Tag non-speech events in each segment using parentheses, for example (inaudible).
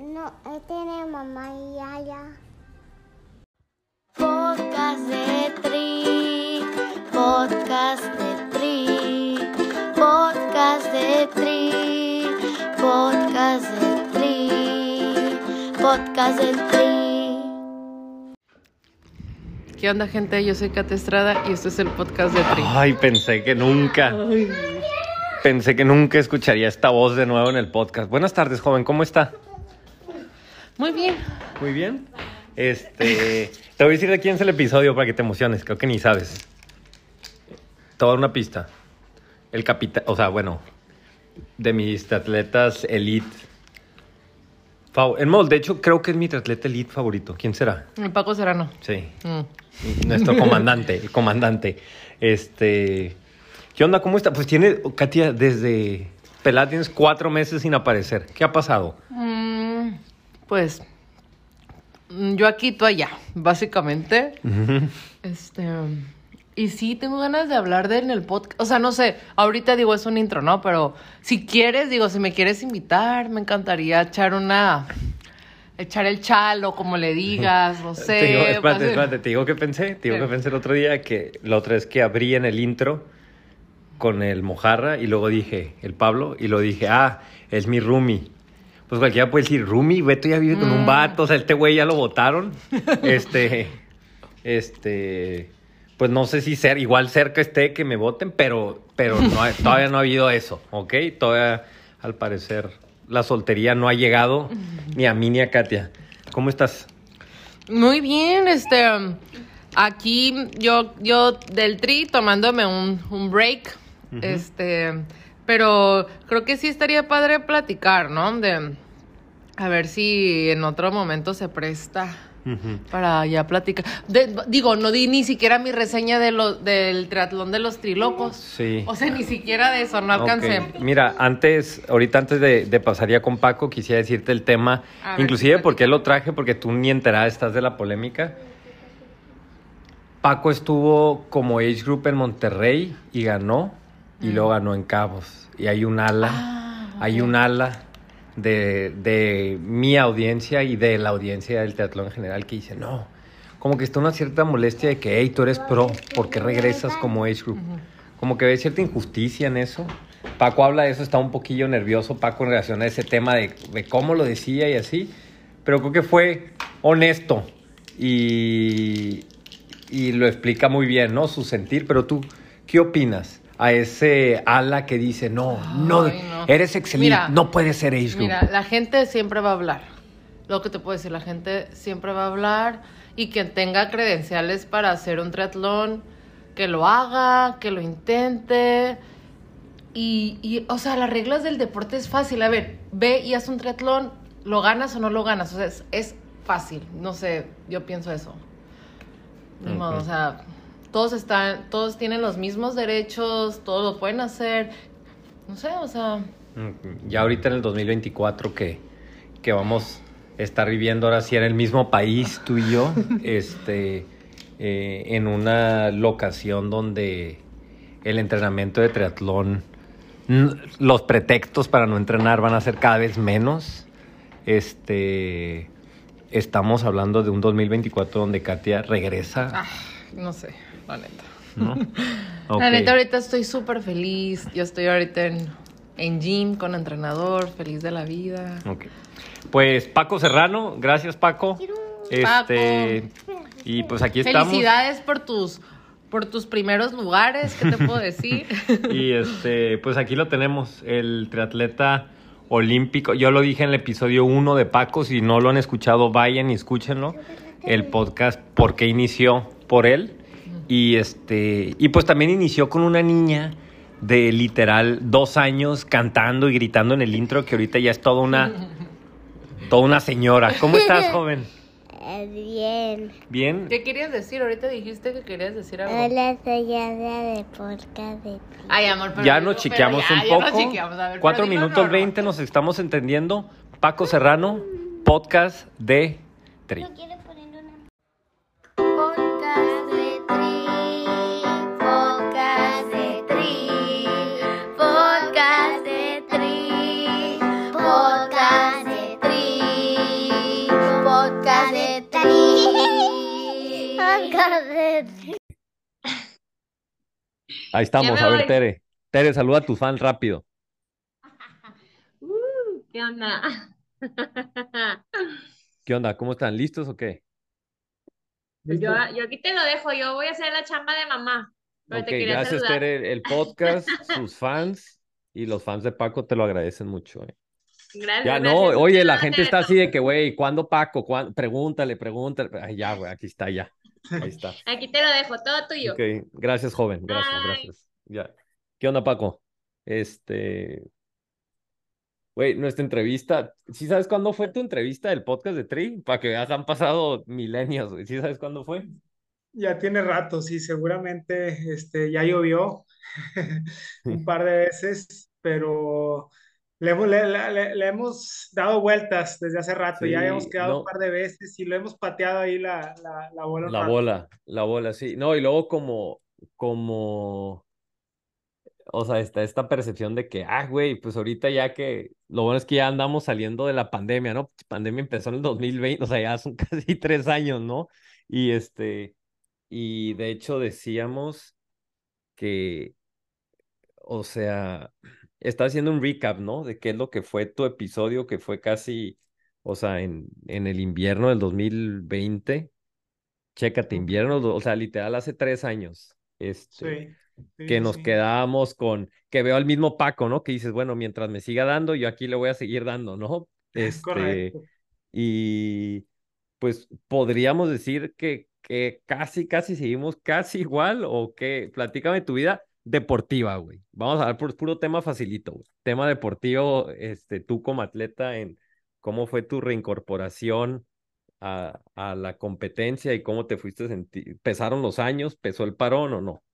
No, él tiene mamá y Yaya. Podcast de Tri, podcast de Tri, podcast de Tri, podcast de Tri, podcast de Tri. ¿Qué onda, gente? Yo soy Kate Estrada y este es el podcast de Tri. Ay, pensé que nunca. Pensé que nunca escucharía esta voz de nuevo en el podcast. Buenas tardes, joven, ¿cómo está? Muy bien. Muy bien. Este, te voy a decir de quién es el episodio para que te emociones, creo que ni sabes. Te voy a dar una pista. El capitán, o sea, bueno, de mis atletas elite. En modo, de hecho, creo que es mi atleta elite favorito. ¿Quién será? El Paco Serrano. Sí. Mm. Nuestro comandante, el comandante. Este. ¿Qué onda? ¿Cómo está? Pues tiene, Katia, desde pelada tienes cuatro meses sin aparecer. ¿Qué ha pasado? Mm, pues mm, yo aquí, tú allá, básicamente. Este. Y sí, tengo ganas de hablar de en el podcast. O sea, no sé, ahorita digo es un intro, ¿no? Pero si quieres, digo, si me quieres invitar, me encantaría echar una. Echar el chalo, como le digas, no (laughs) sé. Te digo, espérate, espérate, te digo que pensé, te digo que pensé el otro día que la otra vez que abrí en el intro con el Mojarra y luego dije, el Pablo, y lo dije, ah, es mi roomie. Pues cualquiera puede decir, roomie, Beto ya vive con un Mm. vato, o sea, este güey ya lo votaron. (laughs) este, este, pues no sé si ser, igual cerca esté que me voten, pero, pero no (laughs) todavía no ha habido eso, ¿ok? Todavía, al parecer, la soltería no ha llegado ni a mí ni a Katia. ¿Cómo estás? Muy bien, este. Aquí yo, yo del tri tomándome un, un break. Este. Pero creo que sí estaría padre platicar, ¿no? De. A ver si en otro momento se presta para ya platicar. De- digo, no di ni siquiera mi reseña de lo, del triatlón de los trilocos. Sí. O sea, ni siquiera de eso, no alcancé. Mira, antes, ahorita antes de, de pasar ya con Paco, quisiera decirte el tema, ver, inclusive sí, por qué lo traje, porque tú ni enterada estás de la polémica. Paco estuvo como age group en Monterrey y ganó, y luego ganó en Cabos. Y hay un ala, Mm. Ah, hay ok. un ala de, de mi audiencia y de la audiencia del teatro en general que dice, no, como que está una cierta molestia de que, hey, tú eres pro, ¿por qué regresas como age group? Como que ve cierta injusticia en eso. Paco habla de eso, está un poquillo nervioso Paco en relación a ese tema de, de cómo lo decía y así, pero creo que fue honesto y, y lo explica muy bien, ¿no? Su sentir, pero tú, ¿qué opinas? A ese ala que dice, no, no, Ay, no. eres excelente, Mira, no puedes ser age group. Mira, la gente siempre va a hablar. Lo que te puedo decir, la gente siempre va a hablar y quien tenga credenciales para hacer un triatlón, que lo haga, que lo intente. Y, y, o sea, las reglas del deporte es fácil. A ver, ve y haz un triatlón, lo ganas o no lo ganas. O sea, es, es fácil. No sé, yo pienso eso. O sea, todos están, todos tienen los mismos derechos, todos lo pueden hacer. No sé, o sea, Mm, Ya ahorita en el 2024 que, que vamos a estar viviendo ahora sí en el mismo país, tú y yo, (laughs) este, eh, en una locación donde el entrenamiento de triatlón, los pretextos para no entrenar van a ser cada vez menos. Este, estamos hablando de un 2024 donde Katia regresa, ah, no sé, la neta. ¿no? (laughs) La neta, ahorita estoy súper feliz. Yo estoy ahorita en, en gym con entrenador, feliz de la vida. Ok. Pues Paco Serrano, gracias Paco. Este y pues aquí estamos. Felicidades por tus, por tus primeros lugares, ¿qué te puedo (laughs) decir? Y este, pues aquí lo tenemos, el triatleta olímpico. Yo lo dije en el episodio 1 de Paco, si no lo han escuchado, vayan y escúchenlo. El podcast ¿Por qué inició por él? Y este, y pues también inició con una niña de literal dos años cantando y gritando en el intro, que ahorita ya es toda una, toda una señora. ¿Cómo estás, (laughs) joven? Bien. ¿Bien? ¿Qué querías decir? Ahorita dijiste que querías decir algo. Hola, soy Ada de podcast de ti. Ay, amor, pero ya nos pero chiqueamos ya, un ya nos poco. chiqueamos. A ver, Cuatro minutos. 20 nos estamos entendiendo. Paco Serrano, podcast de Tri. quiero Ahí estamos, a ver, voy. Tere. Tere, saluda a tus fans rápido. (laughs) Uh, ¿Qué onda? (laughs) ¿Qué onda? ¿Cómo están? ¿Listos o qué? Pues yo, yo aquí te lo dejo, yo voy a hacer la chamba de mamá. Pero Ok, te gracias, saludar. Tere. El podcast, sus fans y los fans de Paco te lo agradecen mucho. eh. Gracias, Ya no, gracias. oye, la gente está así de que, güey, ¿cuándo Paco? ¿Cuándo? Pregúntale, pregúntale. Ay, ya, güey, aquí está, ya. Ahí (laughs) está. Aquí te lo dejo, todo tuyo. Ok, gracias, joven. Gracias, Bye. gracias. Ya. ¿Qué onda, Paco? Este. Güey, nuestra entrevista. ¿Sí sabes cuándo fue tu entrevista del podcast de Tri? Para que veas, han pasado milenios, güey. ¿Sí sabes cuándo fue? Ya tiene rato, sí, seguramente este, ya llovió (laughs) un par de veces, pero le, hemos- le- le- le- hemos dado vueltas desde hace rato, ya habíamos quedado no. un par de veces y lo hemos pateado ahí la, la, la bola La rato. bola, la bola, sí. No, y luego como, como, o sea, está esta percepción de que, ah, güey, pues ahorita ya que, lo bueno es que ya andamos saliendo de la pandemia, ¿no? Pandemia empezó en el 2020, o sea, ya son (laughs) casi tres años, ¿no? Y este, y de hecho decíamos que, o sea, está haciendo un recap, ¿no? De qué es lo que fue tu episodio, que fue casi, o sea, en, en el invierno del 2020. Chécate, invierno, o sea, literal hace tres años, este, Sí, sí, que nos sí. quedábamos con, que veo al mismo Paco, ¿no? Que dices, bueno, mientras me siga dando, yo aquí le voy a seguir dando, ¿no? (laughs) Este, Correcto. y pues podríamos decir que, que casi, casi seguimos casi igual, o que, platícame tu vida deportiva, güey. Vamos a hablar por puro tema facilito. Tema deportivo, este, tú como atleta, en cómo fue tu reincorporación a, a la competencia y cómo te fuiste a sentir. ¿Pesaron los años? ¿Pesó el parón o no?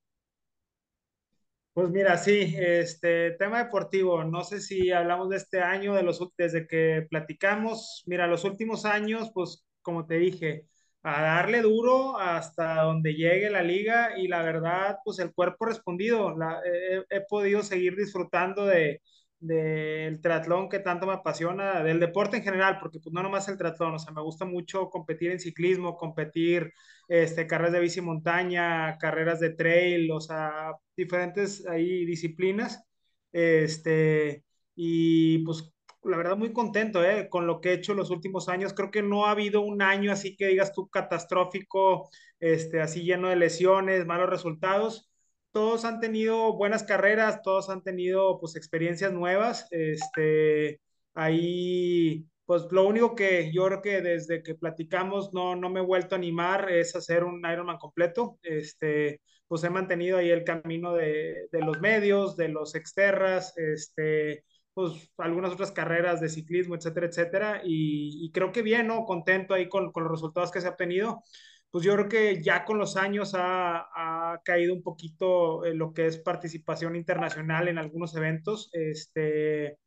Pues mira, sí, este tema deportivo, no sé si hablamos de este año, de los, desde que platicamos, mira, los últimos años, pues como te dije, a darle duro hasta donde llegue la liga y la verdad, pues el cuerpo respondido, la- he, he podido seguir disfrutando de del triatlón que tanto me apasiona, del deporte en general, porque pues no nomás el triatlón, o sea, me gusta mucho competir en ciclismo, competir este, carreras de bici montaña, carreras de trail, o sea, diferentes ahí disciplinas. Este, y pues la verdad muy contento eh, con lo que he hecho los últimos años. Creo que no ha habido un año así que digas tú catastrófico, este, así lleno de lesiones, malos resultados. Todos han tenido buenas carreras, todos han tenido pues experiencias nuevas. Este, ahí pues lo único que yo creo que desde que platicamos no, no me he vuelto a animar es hacer un Ironman completo. Este, pues he mantenido ahí el camino de, de los medios, de los exterras, este, pues algunas otras carreras de ciclismo, etcétera, etcétera. Y, y creo que bien, ¿no? Contento ahí con, con, los resultados que se ha obtenido. Pues yo creo que ya con los años ha, ha caído un poquito lo que es participación internacional en algunos eventos. Este,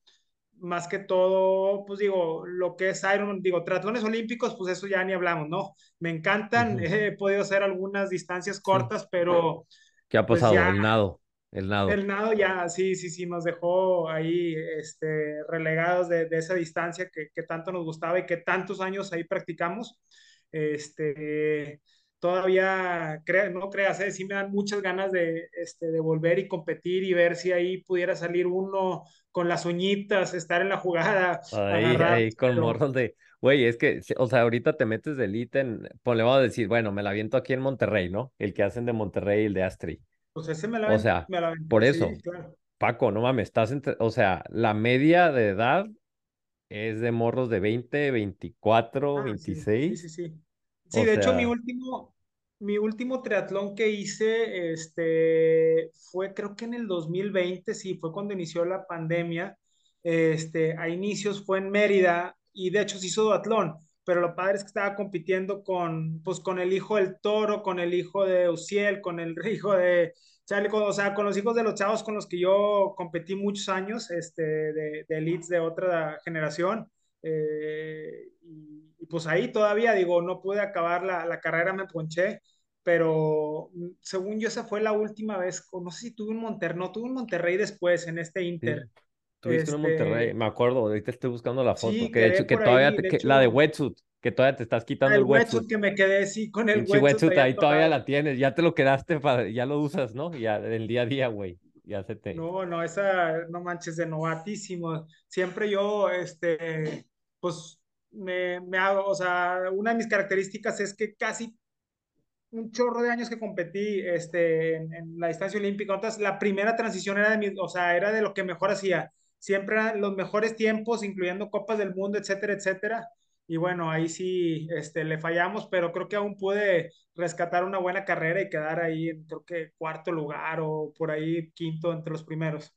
más que todo, pues digo, lo que es Ironman, digo, triatlones olímpicos, pues eso ya ni hablamos, ¿no? Me encantan, Ujú. (laughs) he podido hacer algunas distancias cortas, pero ¿Qué ha pues pasado? ya El nado, el nado. el nado ya, sí, sí, sí, nos dejó ahí este, relegados de, de esa distancia que, que tanto nos gustaba y que tantos años ahí practicamos. Este, todavía, crea, no creas, ¿eh? sí me dan muchas ganas de, este, de volver y competir y ver si ahí pudiera salir uno con las uñitas, estar en la jugada, Ahí, agarrar, ahí con pero morros de, güey, es que, o sea, ahorita te metes de elite en, pues le vamos a decir, bueno, me la aviento aquí en Monterrey, ¿no? El que hacen de Monterrey, el de Astri. Pues ese me la, O sea, me la aventé, por sí, eso, claro. Paco, no mames, estás entre, o sea, la media de edad es de morros de 20, 24, Ah, sí, sí, 26. sí, sí. Sí, O de hecho, mi último, mi último triatlón que hice, este, fue creo que en el 2020, sí, fue cuando inició la pandemia. Este, a inicios fue en Mérida y de hecho se hizo duatlón, pero lo padre es que estaba compitiendo con, pues, con el hijo del Toro, con el hijo de Uciel, con el (laughs) hijo de, Charlie, o sea, con los hijos de los chavos con los que yo competí muchos años, este, de, de elites de otra generación. Eh, y, y, pues ahí todavía, digo, no pude acabar la, la, carrera, me ponché, pero mm, según yo esa fue la última vez, no sé si tuve un Monterrey, no, tuve un Monterrey después en este Inter. Sí, tuviste este, en Monterrey, me acuerdo, ahorita estoy buscando la foto, sí, que de hecho, que todavía, ahí, te, que, hecho, la de Wetsuit, que todavía te estás quitando El el wetsuit. que me quedé, sí, con el Pinche wetsuit wetsuit ahí todavía la tienes, ya te lo quedaste, para, ya lo usas, ¿no? Ya el día a día, güey. Ya se te. No, no, esa, no manches, de novatísimo. Siempre yo, este, pues, me, me hago, o sea, una de mis características es que casi un chorro de años que competí este, en, en la distancia olímpica. Entonces, la primera transición era de mi, o sea, era de lo que mejor hacía. Siempre eran los mejores tiempos, incluyendo Copas del Mundo, etcétera, etcétera. Y bueno, ahí sí este, le fallamos, pero creo que aún pude rescatar una buena carrera y quedar ahí en, creo que cuarto lugar o por ahí quinto entre los primeros.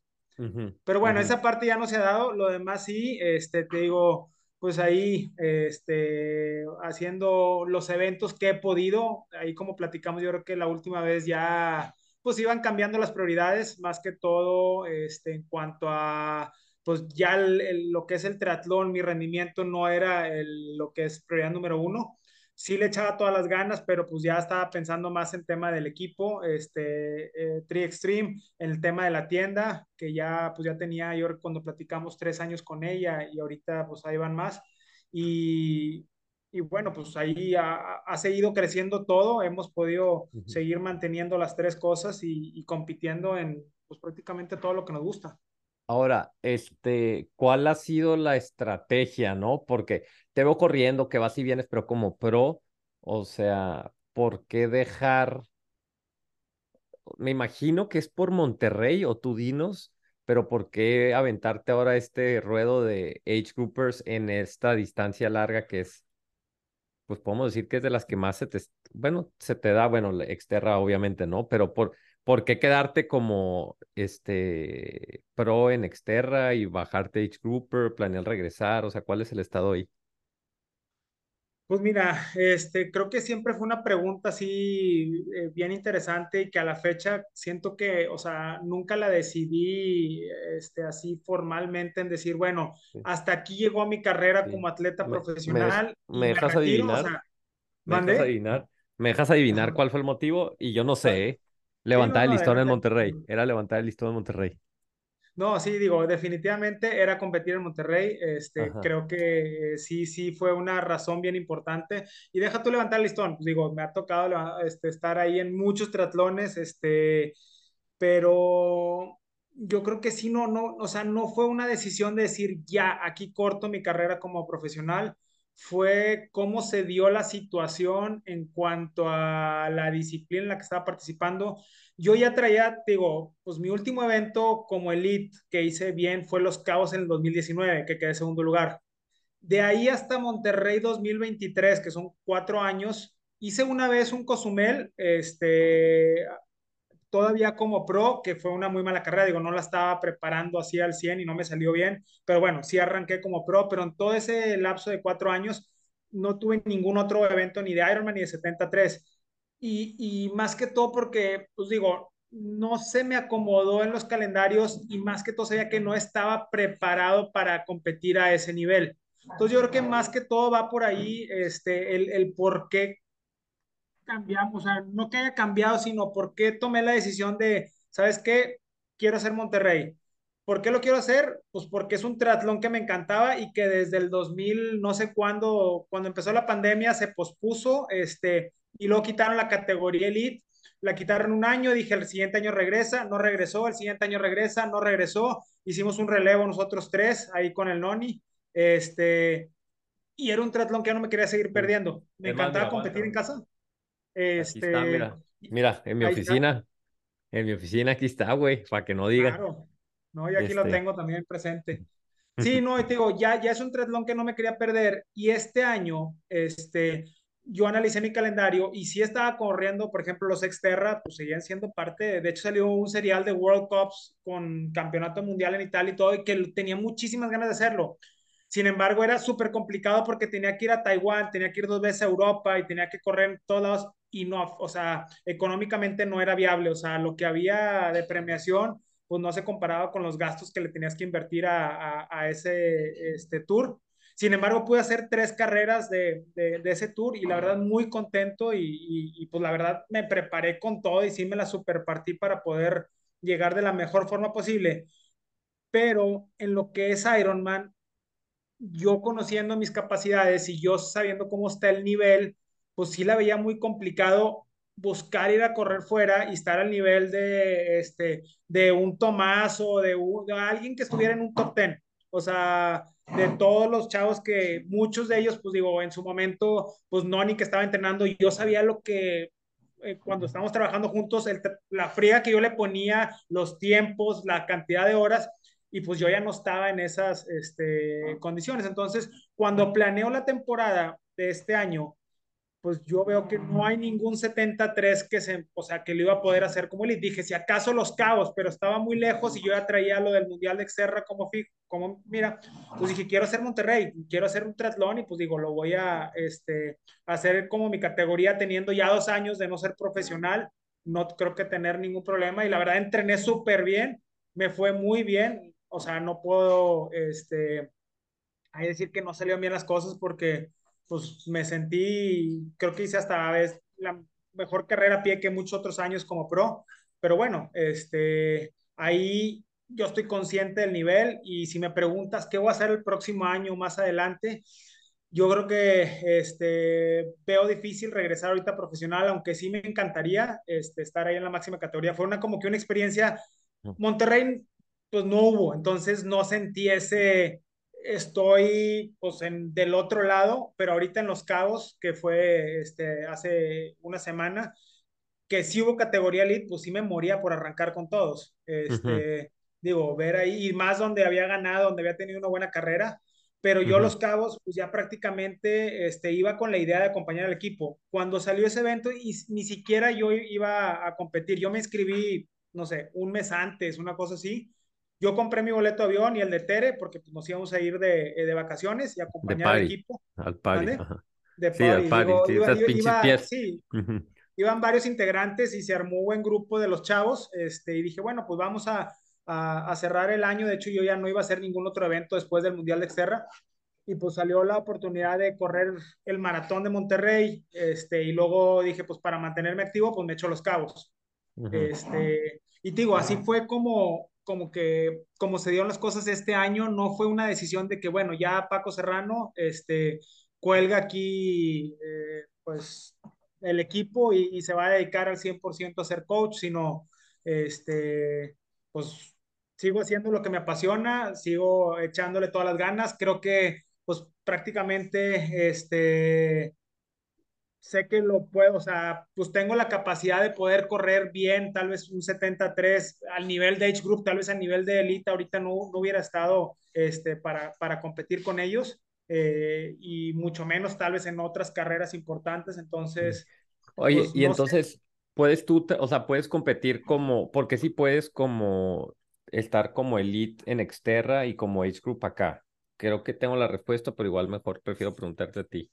Pero bueno, esa parte ya no se ha dado, lo demás sí, este, te digo, pues ahí, este, haciendo los eventos que he podido, ahí como platicamos, yo creo que la última vez ya, pues iban cambiando las prioridades, más que todo, este, en cuanto a, pues ya lo que es el triatlón, mi rendimiento no era lo que es prioridad número uno. Sí le echaba todas las ganas, pero pues ya estaba pensando más en tema del equipo, este, eh, Tri Extreme, el tema de la tienda, que ya, pues ya tenía yo cuando platicamos tres años con ella y ahorita pues ahí van más. Y, y bueno, pues ahí ha, ha seguido creciendo todo, hemos podido seguir manteniendo las tres cosas y, y compitiendo en pues prácticamente todo lo que nos gusta. Ahora, este, ¿cuál ha sido la estrategia, no? Porque te veo corriendo, que vas y vienes, pero como pro, o sea, ¿por qué dejar? Me imagino que es por Monterrey o tú dinos, pero ¿por qué aventarte ahora este ruedo de age groupers en esta distancia larga que es, pues podemos decir que es de las que más se te, bueno, se te da, bueno, Exterra obviamente, ¿no? Pero por, ¿por qué quedarte como este pro en Exterra y bajarte age grouper, planear regresar? O sea, ¿cuál es el estado ahí? Pues mira, este, creo que siempre fue una pregunta así eh, bien interesante y que a la fecha siento que, o sea, nunca la decidí este, así formalmente en decir, bueno, Sí, hasta aquí llegó mi carrera sí. como atleta ¿Me, me, des- profesional me dejas retiro, o adivinar? sea, ¿Me dejas adivinar? ¿Me dejas adivinar cuál fue el motivo? Y yo no sé, ¿eh? Sí, no, Levantar el no, listón en. Monterrey. Era levantar el listón en Monterrey. No, sí, digo, definitivamente era competir en Monterrey. Este, Ajá. creo que eh, sí, sí fue una razón bien importante. Y deja tú levantar el listón. Pues digo, me ha tocado este, estar ahí en muchos triatlones, este, pero yo creo que sí, no, no, o sea, no fue una decisión de decir, ya, aquí corto mi carrera como profesional. Fue cómo se dio la situación en cuanto a la disciplina en la que estaba participando yo ya traía, digo, pues mi último evento como elite que hice bien fue Los Cabos en el 2019, que quedé segundo lugar. De ahí hasta Monterrey 2023, que son cuatro años, hice una vez un Cozumel, este, todavía como pro, que fue una muy mala carrera, digo, no la estaba preparando así al 100 y no me salió bien, pero bueno, sí arranqué como pro, pero en todo ese lapso de cuatro años no tuve ningún otro evento ni de Ironman ni de 73. Y, y más que todo porque, pues digo, no se me acomodó en los calendarios y más que todo sabía que no estaba preparado para competir a ese nivel. Entonces yo creo que más que todo va por ahí este, el, el por qué cambiamos, o sea, no que haya cambiado, sino por qué tomé la decisión de, ¿sabes qué? Quiero hacer Monterrey. ¿Por qué lo quiero hacer? Pues porque es un triatlón que me encantaba y que desde el 2000, no sé cuándo, cuando empezó la pandemia, se pospuso, este, y luego quitaron la categoría Elite, la quitaron un año, dije el siguiente año regresa, no regresó, el siguiente año regresa, no regresó, hicimos un relevo nosotros tres ahí con el Noni, este, y era un triatlón que no me quería seguir perdiendo, me Es más, mira, encantaba competir en casa, Aquí está, este, mira. Mira, en mi oficina. En mi oficina aquí está, güey, para que no digan. claro. No, y aquí lo Este. tengo también presente. Sí, (laughs) no, y te digo, ya, ya es un triatlón que no me quería perder. Y este año, este, yo analicé mi calendario y sí estaba corriendo, por ejemplo, los Exterra, pues seguían siendo parte, de, de hecho salió un serial de World Cups con campeonato mundial en Italia y todo, y que tenía muchísimas ganas de hacerlo. Sin embargo, era súper complicado porque tenía que ir a Taiwán, tenía que ir dos veces a Europa y tenía que correr en todos lados y no, o sea, económicamente no era viable, o sea, lo que había de premiación, pues no se comparaba con los gastos que le tenías que invertir a, a, a ese este, tour. Sin embargo, pude hacer tres carreras de, de, de ese tour y la verdad muy contento y, y, y, pues la verdad me preparé con todo y sí me la superpartí para poder llegar de la mejor forma posible. Pero en lo que es Ironman, yo conociendo mis capacidades y yo sabiendo cómo está el nivel, pues sí la veía muy complicado buscar ir a correr fuera y estar al nivel de, este, de un Tomás o de, de alguien que estuviera en un top ten. O sea, de todos los chavos que muchos de ellos, pues digo, en su momento, pues no ni que estaba entrenando, yo sabía lo que eh, cuando estábamos trabajando juntos, el, la fría que yo le ponía, los tiempos, la cantidad de horas, y pues yo ya no estaba en esas este, condiciones. Entonces, cuando planeo la temporada de este año, pues yo veo que no hay ningún 73 que se, o sea, que lo iba a poder hacer como él. Dije, si acaso los cabos, pero estaba muy lejos y yo ya traía lo del Mundial de Exterra como fijo, como, mira, pues dije, quiero hacer Monterrey, quiero hacer un triatlón y pues digo, lo voy a, este, hacer como mi categoría teniendo ya dos años de no ser profesional, no creo que tener ningún problema y la verdad entrené súper bien, me fue muy bien, o sea, no puedo, este, hay decir que no salieron bien las cosas porque pues me sentí, creo que hice hasta vez la mejor carrera a pie que muchos otros años como pro, pero bueno, este, ahí yo estoy consciente del nivel y si me preguntas qué voy a hacer el próximo año más adelante, yo creo que este, veo difícil regresar ahorita profesional, aunque sí me encantaría este, estar ahí en la máxima categoría. Fue una como que una experiencia, Monterrey pues no hubo, entonces no sentí ese, estoy pues en, del otro lado, pero ahorita en Los Cabos, que fue este, hace una semana, que si hubo categoría elite, pues sí me moría por arrancar con todos. Este, Digo, ver ahí, y más donde había ganado, donde había tenido una buena carrera, pero yo Los Cabos, pues ya prácticamente este, iba con la idea de acompañar al equipo. Cuando salió ese evento, y ni siquiera yo iba a competir, yo me inscribí, no sé, un mes antes, una cosa así, yo compré mi boleto de avión y el de Tere porque pues, nos íbamos a ir de, eh, de vacaciones y acompañar al equipo. Al party. De sí, al party. sí, iban varios integrantes y se armó un buen grupo de los chavos. Este, y dije, bueno, pues vamos a, a, cerrar el año. De hecho, yo ya no iba a hacer ningún otro evento después del Mundial de Exterra. Y pues salió la oportunidad de correr el maratón de Monterrey. Este, y luego dije, pues para mantenerme activo, pues me echo los cabos. Este, y digo, así fue como, como que, como se dieron las cosas este año, no fue una decisión de que, bueno, ya Paco Serrano, este, cuelga aquí, eh, pues, el equipo y, se va a dedicar al 100% a ser coach, sino, este, pues, sigo haciendo lo que me apasiona, sigo echándole todas las ganas, creo que, pues, prácticamente, este, sé que lo puedo, o sea, pues tengo la capacidad de poder correr bien, tal vez un 73 al nivel de H Group, tal vez al nivel de Elite, ahorita no, no hubiera estado este, para, para competir con ellos, eh, y mucho menos tal vez en otras carreras importantes, entonces... Oye, pues, y entonces, puedes tú, o sea, puedes competir como, porque sí puedes como estar como Elite en Exterra y como H Group acá. Creo que tengo la respuesta, pero igual mejor prefiero preguntarte a ti.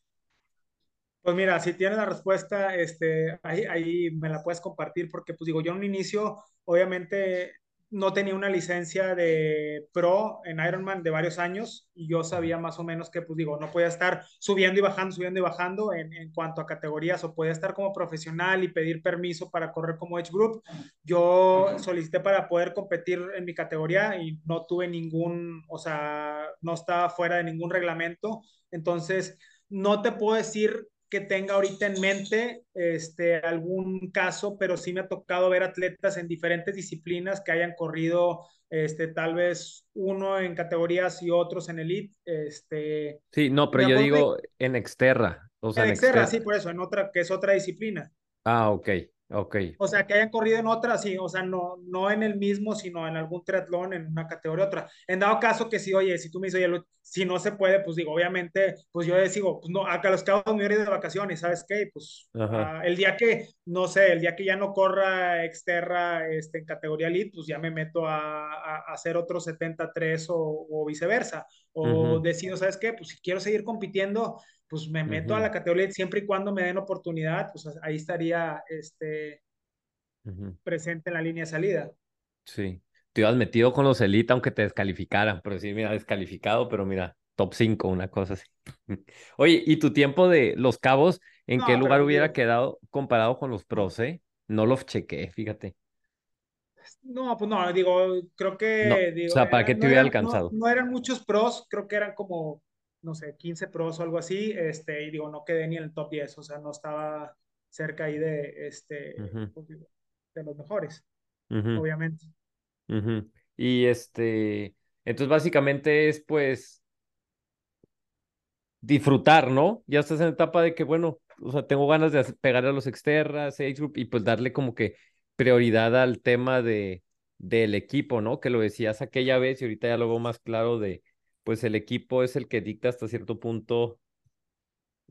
Pues mira, si tienes la respuesta, este, ahí, ahí me la puedes compartir porque, pues digo, yo en un inicio, obviamente, no tenía una licencia de pro en Ironman de varios años y yo sabía más o menos que, pues digo, no podía estar subiendo y bajando, subiendo y bajando en, en cuanto a categorías o podía estar como profesional y pedir permiso para correr como Edge Group. Yo solicité para poder competir en mi categoría y no tuve ningún, o sea, no estaba fuera de ningún reglamento. Entonces, no te puedo decir que tenga ahorita en mente este, algún caso, pero sí me ha tocado ver atletas en diferentes disciplinas que hayan corrido, este, tal vez uno en categorías y otros en elite. Este, sí, no, pero yo digo en exterra. O sea, en, exterra, sí, por eso, en otra, que es otra disciplina. Ah, ok. Ok. O sea, que hayan corrido en otra, sí, o sea, no, no en el mismo, sino en algún triatlón, en una categoría otra. En dado caso que sí, oye, si tú me dices, oye, si no se puede, pues digo, obviamente, pues yo digo, pues no, acá los cabos me voy de vacaciones, ¿sabes qué? Pues uh, el día que, no sé, el día que ya no corra exterra este, en categoría elite, pues ya me meto a, a, hacer otro 73 o, o viceversa. O uh -huh. decido, ¿sabes qué? Pues si quiero seguir compitiendo, pues me meto a la categoría siempre y cuando me den oportunidad, pues ahí estaría este, presente en la línea de salida. Sí, te ibas metido con los Elite aunque te descalificaran, pero sí, mira, descalificado, pero mira, top 5, una cosa así. (laughs) Oye, ¿y tu tiempo de los cabos, en qué lugar hubiera quedado comparado con los pros, eh? No los chequé, fíjate. No, pues no, digo, creo que... o sea, ¿para qué te hubiera alcanzado? No, no, eran muchos pros, creo que eran como no sé, 15 pros o algo así, este, y digo, no quedé ni en el top 10, o sea, no estaba cerca ahí de, este, pues, de los mejores, obviamente. Y este, entonces básicamente es pues disfrutar, ¿no? Ya estás en la etapa de que, bueno, o sea, tengo ganas de pegar a los exterras, age group, y pues darle como que prioridad al tema de, del equipo, ¿no? Que lo decías aquella vez y ahorita ya lo veo más claro de, pues el equipo es el que dicta hasta cierto punto,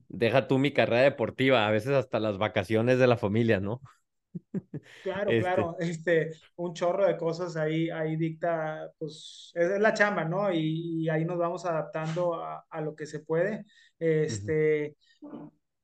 deja tú mi carrera deportiva, a veces hasta las vacaciones de la familia, ¿no? (laughs) Claro, Este, claro, este, un chorro de cosas ahí, ahí dicta, pues, es es la chamba, ¿no? Y, y ahí nos vamos adaptando a, a lo que se puede. Este,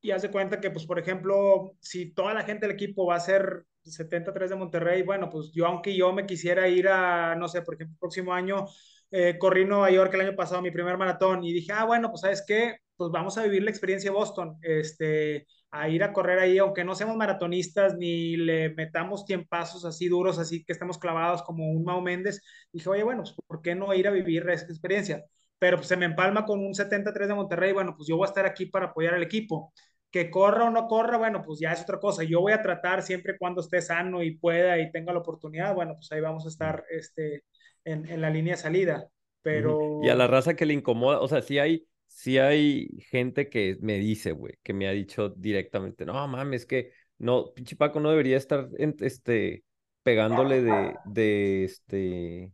y haz de cuenta que, pues, por ejemplo, si toda la gente del equipo va a ser 73 de Monterrey, bueno, pues yo, aunque yo me quisiera ir a, no sé, por ejemplo, el próximo año, eh, corrí Nueva York el año pasado, mi primer maratón, y dije, ah, bueno, pues, ¿sabes qué? Pues vamos a vivir la experiencia de Boston, este, a ir a correr ahí, aunque no seamos maratonistas ni le metamos tiempazos así duros, así que estemos clavados como un Mao Méndez, dije, oye, bueno, pues, ¿por qué no ir a vivir esa experiencia? Pero pues se me empalma con un 73 de Monterrey, bueno, pues yo voy a estar aquí para apoyar al equipo que corra o no corra, bueno, pues ya es otra cosa. Yo voy a tratar siempre cuando esté sano y pueda y tenga la oportunidad, bueno, pues ahí vamos a estar este, en, en la línea de salida. ujú. Y a la Pero raza que le incomoda, o sea, sí hay, sí hay gente que me dice, güey, que me ha dicho directamente, no mames, que no, pinche Paco no debería estar en- este, pegándole de, de, este,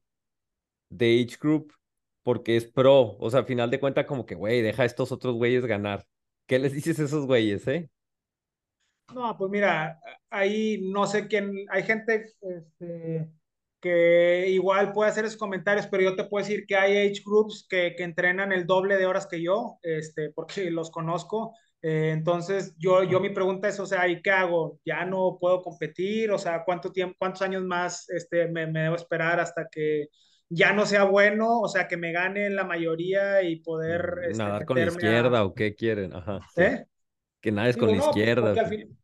de age group porque es pro. O sea, al final de cuentas, como que, güey, deja a estos otros güeyes ganar. ¿Qué les dices a esos güeyes, eh? No, pues mira, ahí no sé quién, hay gente este, que igual puede hacer esos comentarios, pero yo te puedo decir que hay age groups que, que entrenan el doble de horas que yo, este, porque los conozco. Eh, entonces, yo, yo mi pregunta es, o sea, ¿y qué hago? ¿Ya no puedo competir? O sea, ¿cuánto tiempo, cuántos años más este, me, me debo esperar hasta que ya no sea bueno? O sea, que me gane la mayoría y poder Mm, este, ¿Nadar con la meterme a... izquierda o qué quieren? Ajá, sí. ¿Eh? Que nades con Digo, la no, pues izquierda. al fin,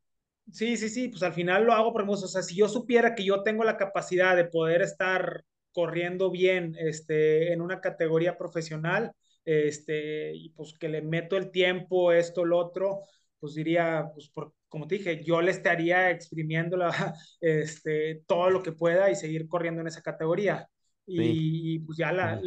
Sí, sí, sí, pues al final lo hago por hermoso. O sea, si yo supiera que yo tengo la capacidad de poder estar corriendo bien este, en una categoría profesional, este, y pues que le meto el tiempo, esto, lo otro, pues diría, pues por, como te dije, yo le estaría exprimiendo la, (laughs) este, todo lo que pueda y seguir corriendo en esa categoría. Sí. Y, y, pues ya la,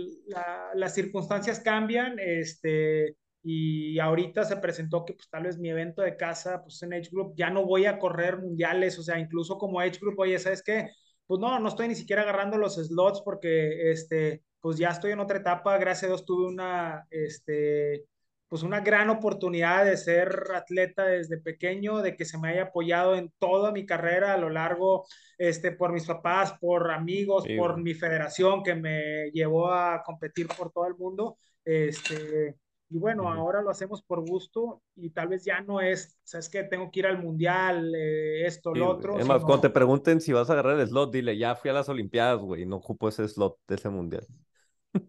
las circunstancias cambian, este, y ahorita se presentó que pues tal vez mi evento de casa, pues en Age Group, ya no voy a correr mundiales, o sea, incluso como Age Group, oye, ¿sabes qué? Pues no, no estoy ni siquiera agarrando los slots porque, este, pues ya estoy en otra etapa, gracias a Dios tuve una, este, pues una gran oportunidad de ser atleta desde pequeño, de que se me haya apoyado en toda mi carrera a lo largo, este, por mis papás, por amigos, por mi federación que me llevó a competir por todo el mundo, este, y bueno, ahora lo hacemos por gusto y tal vez ya no es, sabes que tengo que ir al mundial, eh, esto, Sí, lo otro, Es más, cuando te pregunten si vas a agarrar el slot, dile, ya fui a las Olimpiadas, güey, no ocupo ese slot de ese mundial.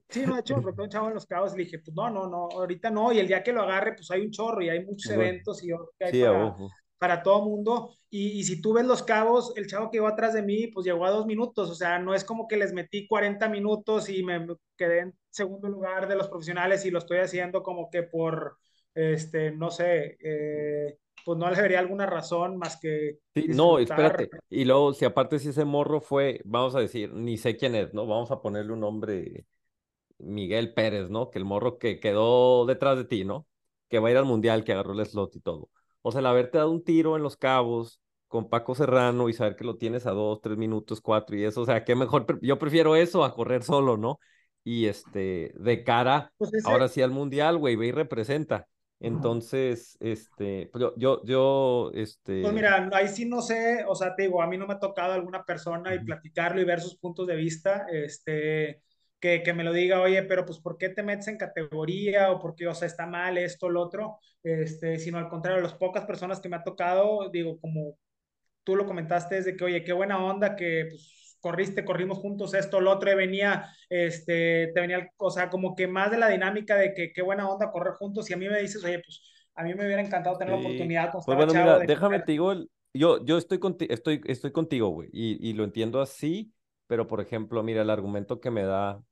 sí, no, de hecho, me (laughs) preguntó un chavo en los cabos, le dije, pues no, no, no, ahorita no, y el día que lo agarre, pues hay un chorro y hay muchos eventos y yo que hay Sí, para, ojo. Para todo mundo. Y, y si tú ves los cabos, el chavo que iba atrás de mí, pues llegó a dos minutos, o sea, no es como que les metí 40 minutos y me quedé en segundo lugar de los profesionales y lo estoy haciendo como que por, este, no sé, eh, pues no le vería alguna razón más que Sí, no, espérate. Y luego, si aparte si ese morro fue, vamos a decir, ni sé quién es, ¿no? Vamos a ponerle un nombre, Miguel Pérez, ¿no? Que el morro que quedó detrás de ti, ¿no? Que va a ir al mundial, que agarró el slot y todo. O sea, el haberte dado un tiro en los cabos con Paco Serrano y saber que lo tienes a dos, tres minutos, cuatro y eso, o sea, qué mejor, (laughs) yo prefiero eso a correr solo, ¿no? Y este, de cara, Pues ahora sí al mundial, güey, ve y representa. Entonces, este, pues yo, yo, yo, Pues este, mira, ahí sí no sé, o sea, te digo, a mí no me ha tocado alguna persona y platicarlo y ver sus puntos de vista, este, que, que me lo diga, oye, pero pues ¿por qué te metes en categoría o por qué, o sea, está mal esto, lo otro? Este, sino al contrario, las pocas personas que me ha tocado, digo, como tú lo comentaste, es de que, oye, qué buena onda que pues, corriste, corrimos juntos esto, lo otro, y venía, este, te venía, o sea, como que más de la dinámica de que qué buena onda correr juntos, y a mí me dices, oye, pues a mí me hubiera encantado tener la sí. oportunidad cuando Pues bueno, mira, de déjame correr. te digo, yo, yo estoy, conti- estoy, estoy contigo, güey, y, y lo entiendo así, pero por ejemplo, mira, el argumento que me da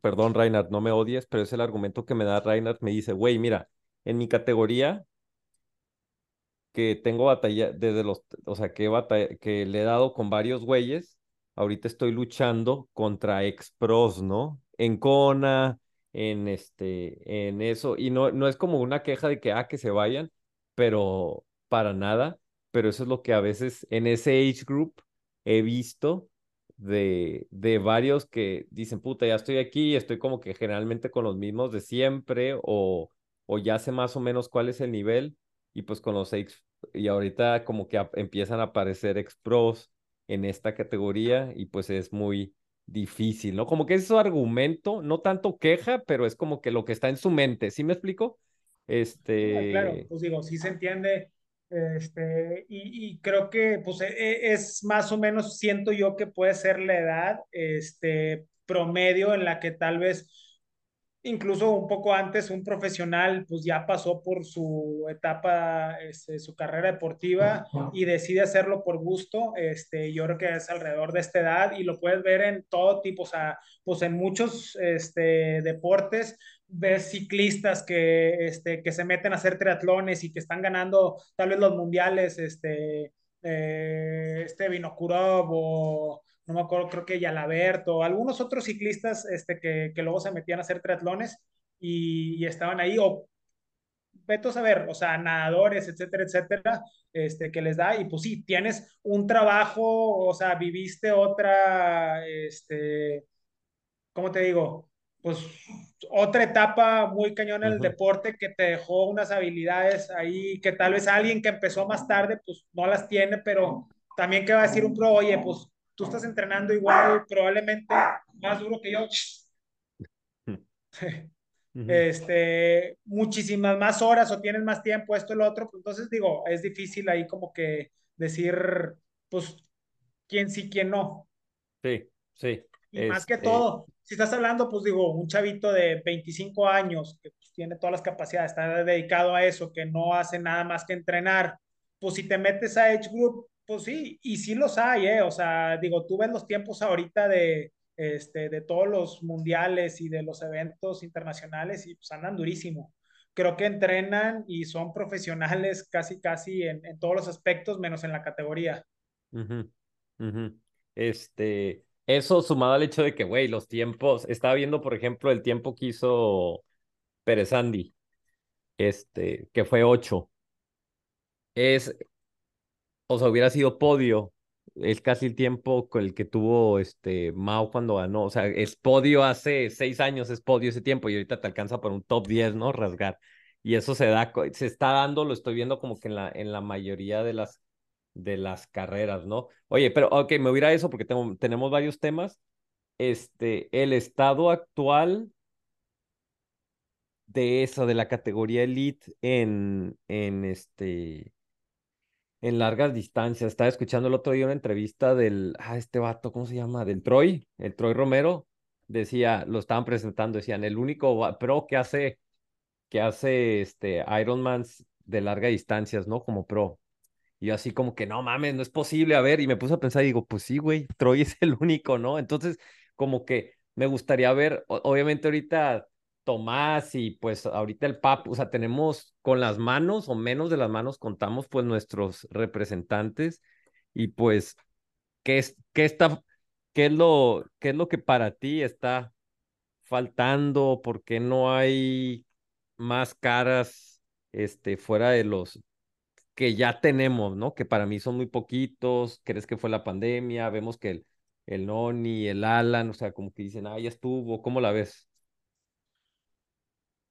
perdón, Reinhardt, no me odies, pero es el argumento que me da Reinhardt. Me dice, güey, mira, en mi categoría que tengo batalla desde los, o sea, que, que le he dado con varios güeyes, ahorita estoy luchando contra ex pros, ¿no? En Kona, en este, en eso, y no, no es como una queja de que, ah, que se vayan, pero para nada, pero eso es lo que a veces en ese age group he visto de, de varios que dicen, puta, ya estoy aquí, estoy como que generalmente con los mismos de siempre, o, o ya sé más o menos cuál es el nivel, y pues con los ex, y ahorita como que empiezan a aparecer ex pros en esta categoría, y pues es muy difícil, ¿no? Como que es su argumento, no tanto queja, pero es como que lo que está en su mente, ¿sí me explico? Este... Claro, pues digo, sí se entiende, este, y, y, creo que pues e, e, es más o menos, siento yo que puede ser la edad, este, promedio en la que tal vez incluso un poco antes un profesional pues ya pasó por su etapa, este, su carrera deportiva y decide hacerlo por gusto, este, yo creo que es alrededor de esta edad y lo puedes ver en todo tipo, o sea, pues en muchos este, deportes, ves ciclistas que, este, que se meten a hacer triatlones y que están ganando tal vez los mundiales, este, eh, este Vinokurov o no me acuerdo, creo que Yalaberto, algunos otros ciclistas este, que, que luego se metían a hacer triatlones y, estaban ahí, o veto a saber, o sea, nadadores, etcétera, etcétera, este, que les da, y pues sí, tienes un trabajo, o sea, viviste otra, este, ¿cómo te digo? Pues otra etapa muy cañón en el uh -huh. deporte que te dejó unas habilidades ahí que tal vez alguien que empezó más tarde, pues no las tiene, pero también que va a decir un pro, oye, pues tú estás entrenando igual, probablemente más duro que yo. (laughs) este, muchísimas más horas o tienes más tiempo, esto lo otro, pues entonces digo, es difícil ahí como que decir, pues, quién sí, quién no. Sí, sí. Y este... más que todo, si estás hablando, pues digo, un chavito de 25 años que pues, tiene todas las capacidades, está dedicado a eso, que no hace nada más que entrenar, pues si te metes a Edge Group, pues sí, y sí los hay, ¿eh? O sea, digo, tú ves los tiempos ahorita de, este, de todos los mundiales y de los eventos internacionales y pues andan durísimo. Creo que entrenan y son profesionales casi, casi en, en todos los aspectos, menos en la categoría. Uh -huh. Uh -huh. Este, eso sumado al hecho de que, güey, los tiempos, estaba viendo, por ejemplo, el tiempo que hizo Pérez Andy, este, que fue 8. Es, o sea, hubiera sido podio, es casi el tiempo con el que tuvo este Mao cuando ganó, o sea, es podio hace seis años, es podio ese tiempo y ahorita te alcanza por un top 10, ¿no? Rasgar. Y eso se da, se está dando, lo estoy viendo como que en la, en la mayoría de las, de las carreras, ¿no? Oye, pero, ok, me voy a ir a eso porque tengo, tenemos varios temas. Este, el estado actual de esa, de la categoría elite en, en este, en largas distancias. Estaba escuchando el otro día una entrevista del, ah, este vato, ¿cómo se llama? Del Troy, el Troy Romero, decía, lo estaban presentando, decían, el único pro que hace, que hace este Ironmans de largas distancias, ¿no? Como pro. Y yo así como que, no mames, no es posible, a ver, y me puse a pensar y digo, pues sí, güey, Troy (laughs) es el único, ¿no? Entonces, como que me gustaría ver, obviamente ahorita Tomás y pues ahorita el PAP, o sea, tenemos con las manos o menos de las manos contamos pues nuestros representantes y pues qué es qué está qué es lo qué es lo que para ti está faltando, por qué no hay más caras este fuera de los que ya tenemos, ¿no? Que para mí son muy poquitos, crees que fue la pandemia, vemos que el el Noni, el Alan, o sea, como que dicen, ah, ya estuvo, ¿cómo la ves?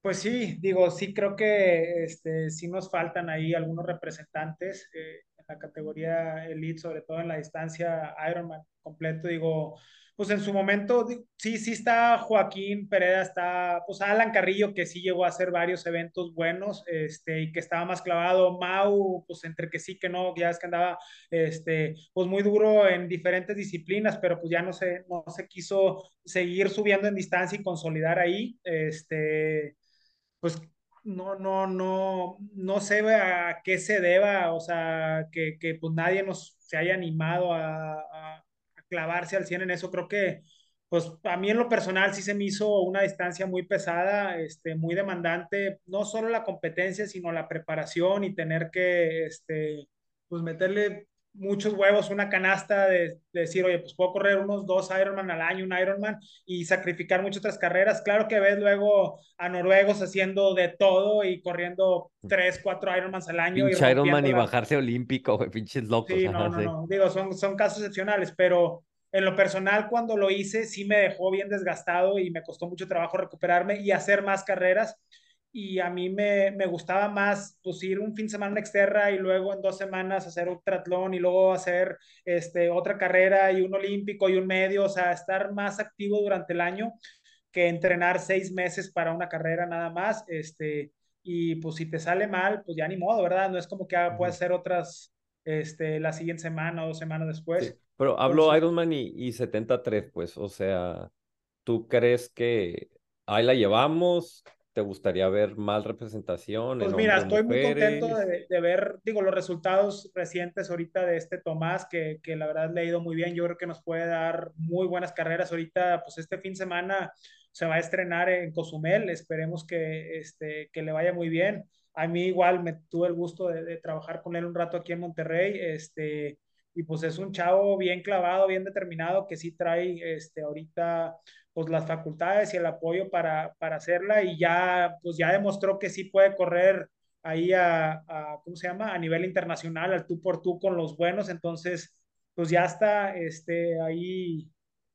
Pues sí, digo, sí creo que este, sí nos faltan ahí algunos representantes eh, la categoría elite, sobre todo en la distancia Ironman completo. Digo, pues en su momento, sí, sí está Joaquín Pereda, está pues Alan Carrillo, que sí llegó a hacer varios eventos buenos, este, y que estaba más clavado, Mau, pues entre que sí, que no, ya es que andaba, este, pues muy duro en diferentes disciplinas, pero pues ya no se, no se quiso seguir subiendo en distancia y consolidar ahí, este, pues no, no, no, no sé a qué se deba, o sea, que, que pues nadie nos se haya animado a, clavarse al 100 en eso. Creo que pues a mí en lo personal sí se me hizo una distancia muy pesada, este, muy demandante, no solo la competencia, sino la preparación y tener que, este, pues meterle muchos huevos, una canasta de, de, decir, oye, pues puedo correr unos dos Ironman al año, un Ironman, y sacrificar muchas otras carreras. Claro que ves luego a noruegos haciendo de todo y corriendo tres, cuatro Ironmans al año. Pinche Ironman y bajarse olímpico, pinches locos. Sí, no, no, no, digo, son, son casos excepcionales, pero en lo personal, cuando lo hice, sí me dejó bien desgastado y me costó mucho trabajo recuperarme y hacer más carreras. Y a mí me, me gustaba más pues, ir un fin de semana externa y luego en dos semanas hacer un triatlón y luego hacer este, otra carrera y un olímpico y un medio, o sea, estar más activo durante el año que entrenar seis meses para una carrera nada más. Este, y pues si te sale mal, pues ya ni modo, ¿verdad? No es como que ah, puedes hacer otras este, la siguiente semana o dos semanas después. Sí. Pero hablo Ironman y, y 73, pues, o sea, ¿tú crees que ahí la llevamos? ¿Te gustaría ver más representación? Pues mira, estoy muy contento de, de, ver, digo, los resultados recientes ahorita de este Tomás, que, que la verdad le ha ido muy bien. Yo creo que nos puede dar muy buenas carreras. Ahorita, pues este fin de semana se va a estrenar en Cozumel. Esperemos que, este, que le vaya muy bien. A mí igual me tuve el gusto de, de trabajar con él un rato aquí en Monterrey. Este, y pues es un chavo bien clavado, bien determinado, que sí trae este, ahorita pues las facultades y el apoyo para, para hacerla y ya pues ya demostró que sí puede correr ahí a, ¿cómo se llama? A nivel internacional, al tú por tú con los buenos, entonces pues ya está este, ahí,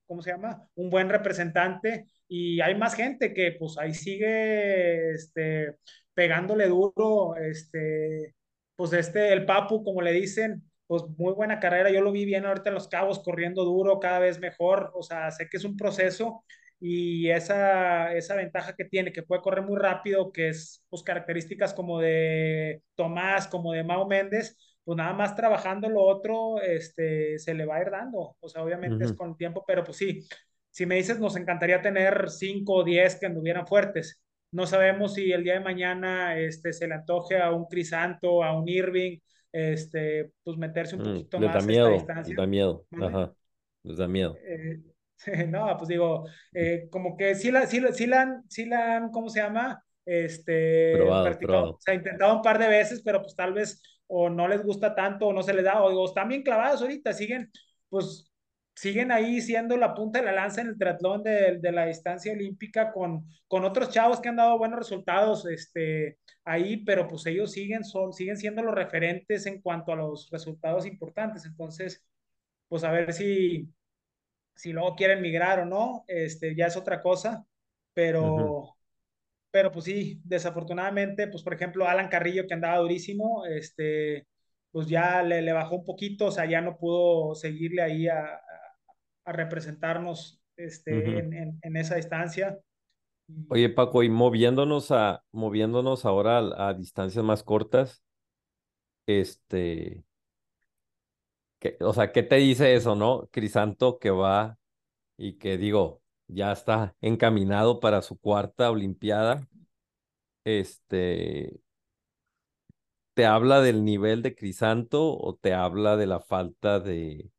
¿cómo se llama? Un buen representante y hay más gente que pues ahí sigue este, pegándole duro, este, pues este, el papu, como le dicen, pues muy buena carrera. Yo lo vi bien ahorita en Los Cabos, corriendo duro, cada vez mejor. O sea, sé que es un proceso y esa, esa ventaja que tiene, que puede correr muy rápido, que es pues características como de Tomás, como de Mao Méndez, pues nada más trabajando lo otro, este, se le va a ir dando. O sea, obviamente es con tiempo, pero pues sí, si me dices, nos encantaría tener cinco o diez que anduvieran fuertes. No sabemos si el día de mañana este, se le antoje a un Crisanto, a un Irving, este, pues meterse un mm, poquito más da miedo, esta distancia. Les da miedo, ajá, les da miedo. Eh, (laughs) no, pues digo, eh, como que sí la, sí, sí la han, sí la han, ¿cómo se llama? Este, probado, probado. o sea, intentado un par de veces, pero pues tal vez o no les gusta tanto o no se les da, o, o están bien clavados ahorita, siguen, pues siguen ahí siendo la punta de la lanza en el triatlón de, de, la distancia olímpica con, con otros chavos que han dado buenos resultados este, ahí, pero pues ellos siguen, son, siguen siendo los referentes en cuanto a los resultados importantes. Entonces, pues a ver si, si luego quieren migrar o no, este, ya es otra cosa, pero, uh -huh. pero pues sí, desafortunadamente, pues por ejemplo, Alan Carrillo que andaba durísimo, este, pues ya le, le bajó un poquito, o sea, ya no pudo seguirle ahí a, a representarnos este, uh -huh. en, en, en, esa distancia. Oye, Paco, y moviéndonos a moviéndonos ahora a, a distancias más cortas, este, que, o sea, ¿qué te dice eso, no? Crisanto que va y que digo, ya está encaminado para su cuarta Olimpiada. Este, ¿te habla del nivel de Crisanto o te habla de la falta de,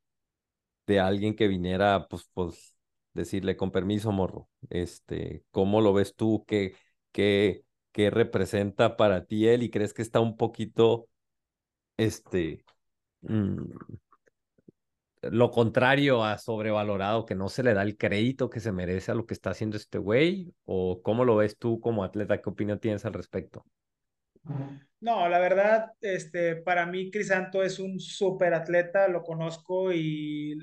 de alguien que viniera, pues, pues, decirle con permiso, morro, este, ¿cómo lo ves tú? ¿Qué, qué, qué representa para ti él? ¿Y crees que está un poquito, este, mmm, lo contrario a sobrevalorado, que no se le da el crédito que se merece a lo que está haciendo este güey? ¿O cómo lo ves tú como atleta? ¿Qué opinión tienes al respecto? No, la verdad, este, para mí Crisanto es un súper atleta, lo conozco y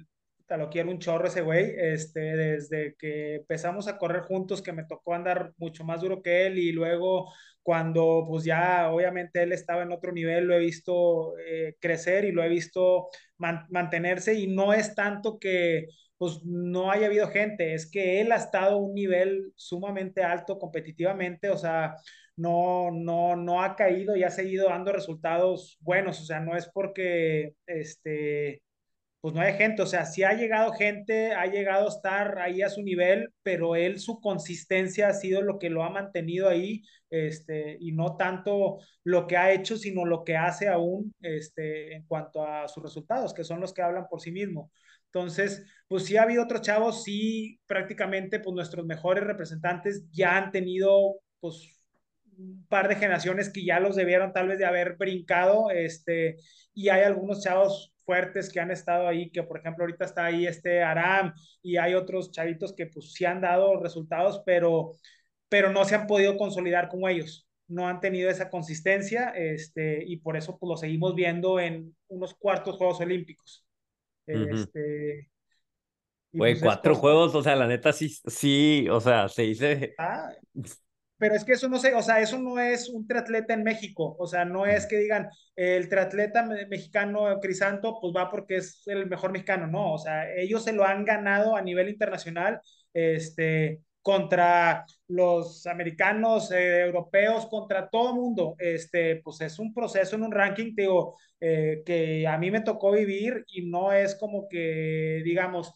lo quiero un chorro ese güey, este, desde que empezamos a correr juntos, que me tocó andar mucho más duro que él y luego cuando pues ya obviamente él estaba en otro nivel, lo he visto eh, crecer y lo he visto man mantenerse y no es tanto que pues no haya habido gente, es que él ha estado a un nivel sumamente alto competitivamente, o sea, no, no, no ha caído y ha seguido dando resultados buenos, o sea, no es porque este pues no hay gente, o sea, sí ha llegado gente, ha llegado a estar ahí a su nivel, pero él su consistencia ha sido lo que lo ha mantenido ahí, este, y no tanto lo que ha hecho, sino lo que hace aún, este, en cuanto a sus resultados, que son los que hablan por sí mismo. Entonces, pues sí ha habido otros chavos, sí prácticamente pues nuestros mejores representantes ya han tenido pues un par de generaciones que ya los debieron tal vez de haber brincado, este, y hay algunos chavos fuertes que han estado ahí, que por ejemplo ahorita está ahí este Aram y hay otros chavitos que pues sí han dado resultados, pero, pero no se han podido consolidar como ellos, no han tenido esa consistencia, este, y por eso pues lo seguimos viendo en unos cuartos Juegos Olímpicos. Este, Güey, pues cuatro juegos, o sea, la neta sí, sí, o sea, se dice. Ah, pero es que eso no sé, o sea, eso no es un triatleta en México, o sea, no es que digan el triatleta mexicano Crisanto, pues va porque es el mejor mexicano, no, o sea, ellos se lo han ganado a nivel internacional, este, contra los americanos, eh, europeos, contra todo el mundo, este, pues es un proceso en un ranking, digo, eh, que a mí me tocó vivir y no es como que, digamos,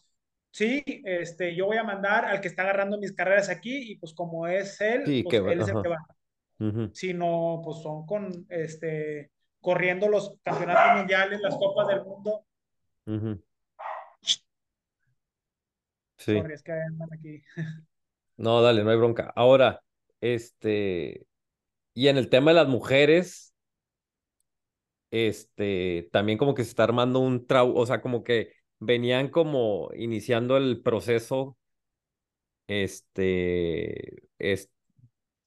sí, este, yo voy a mandar al que está agarrando mis carreras aquí y pues como es él, pues él es el que va. Si no, pues son con, este, corriendo los campeonatos mundiales, las copas del mundo. Sí. es que aquí. (laughs) no, dale, no hay bronca. Ahora, este, y en el tema de las mujeres, este, también como que se está armando un trau, o sea, como que venían como iniciando el proceso, este, es,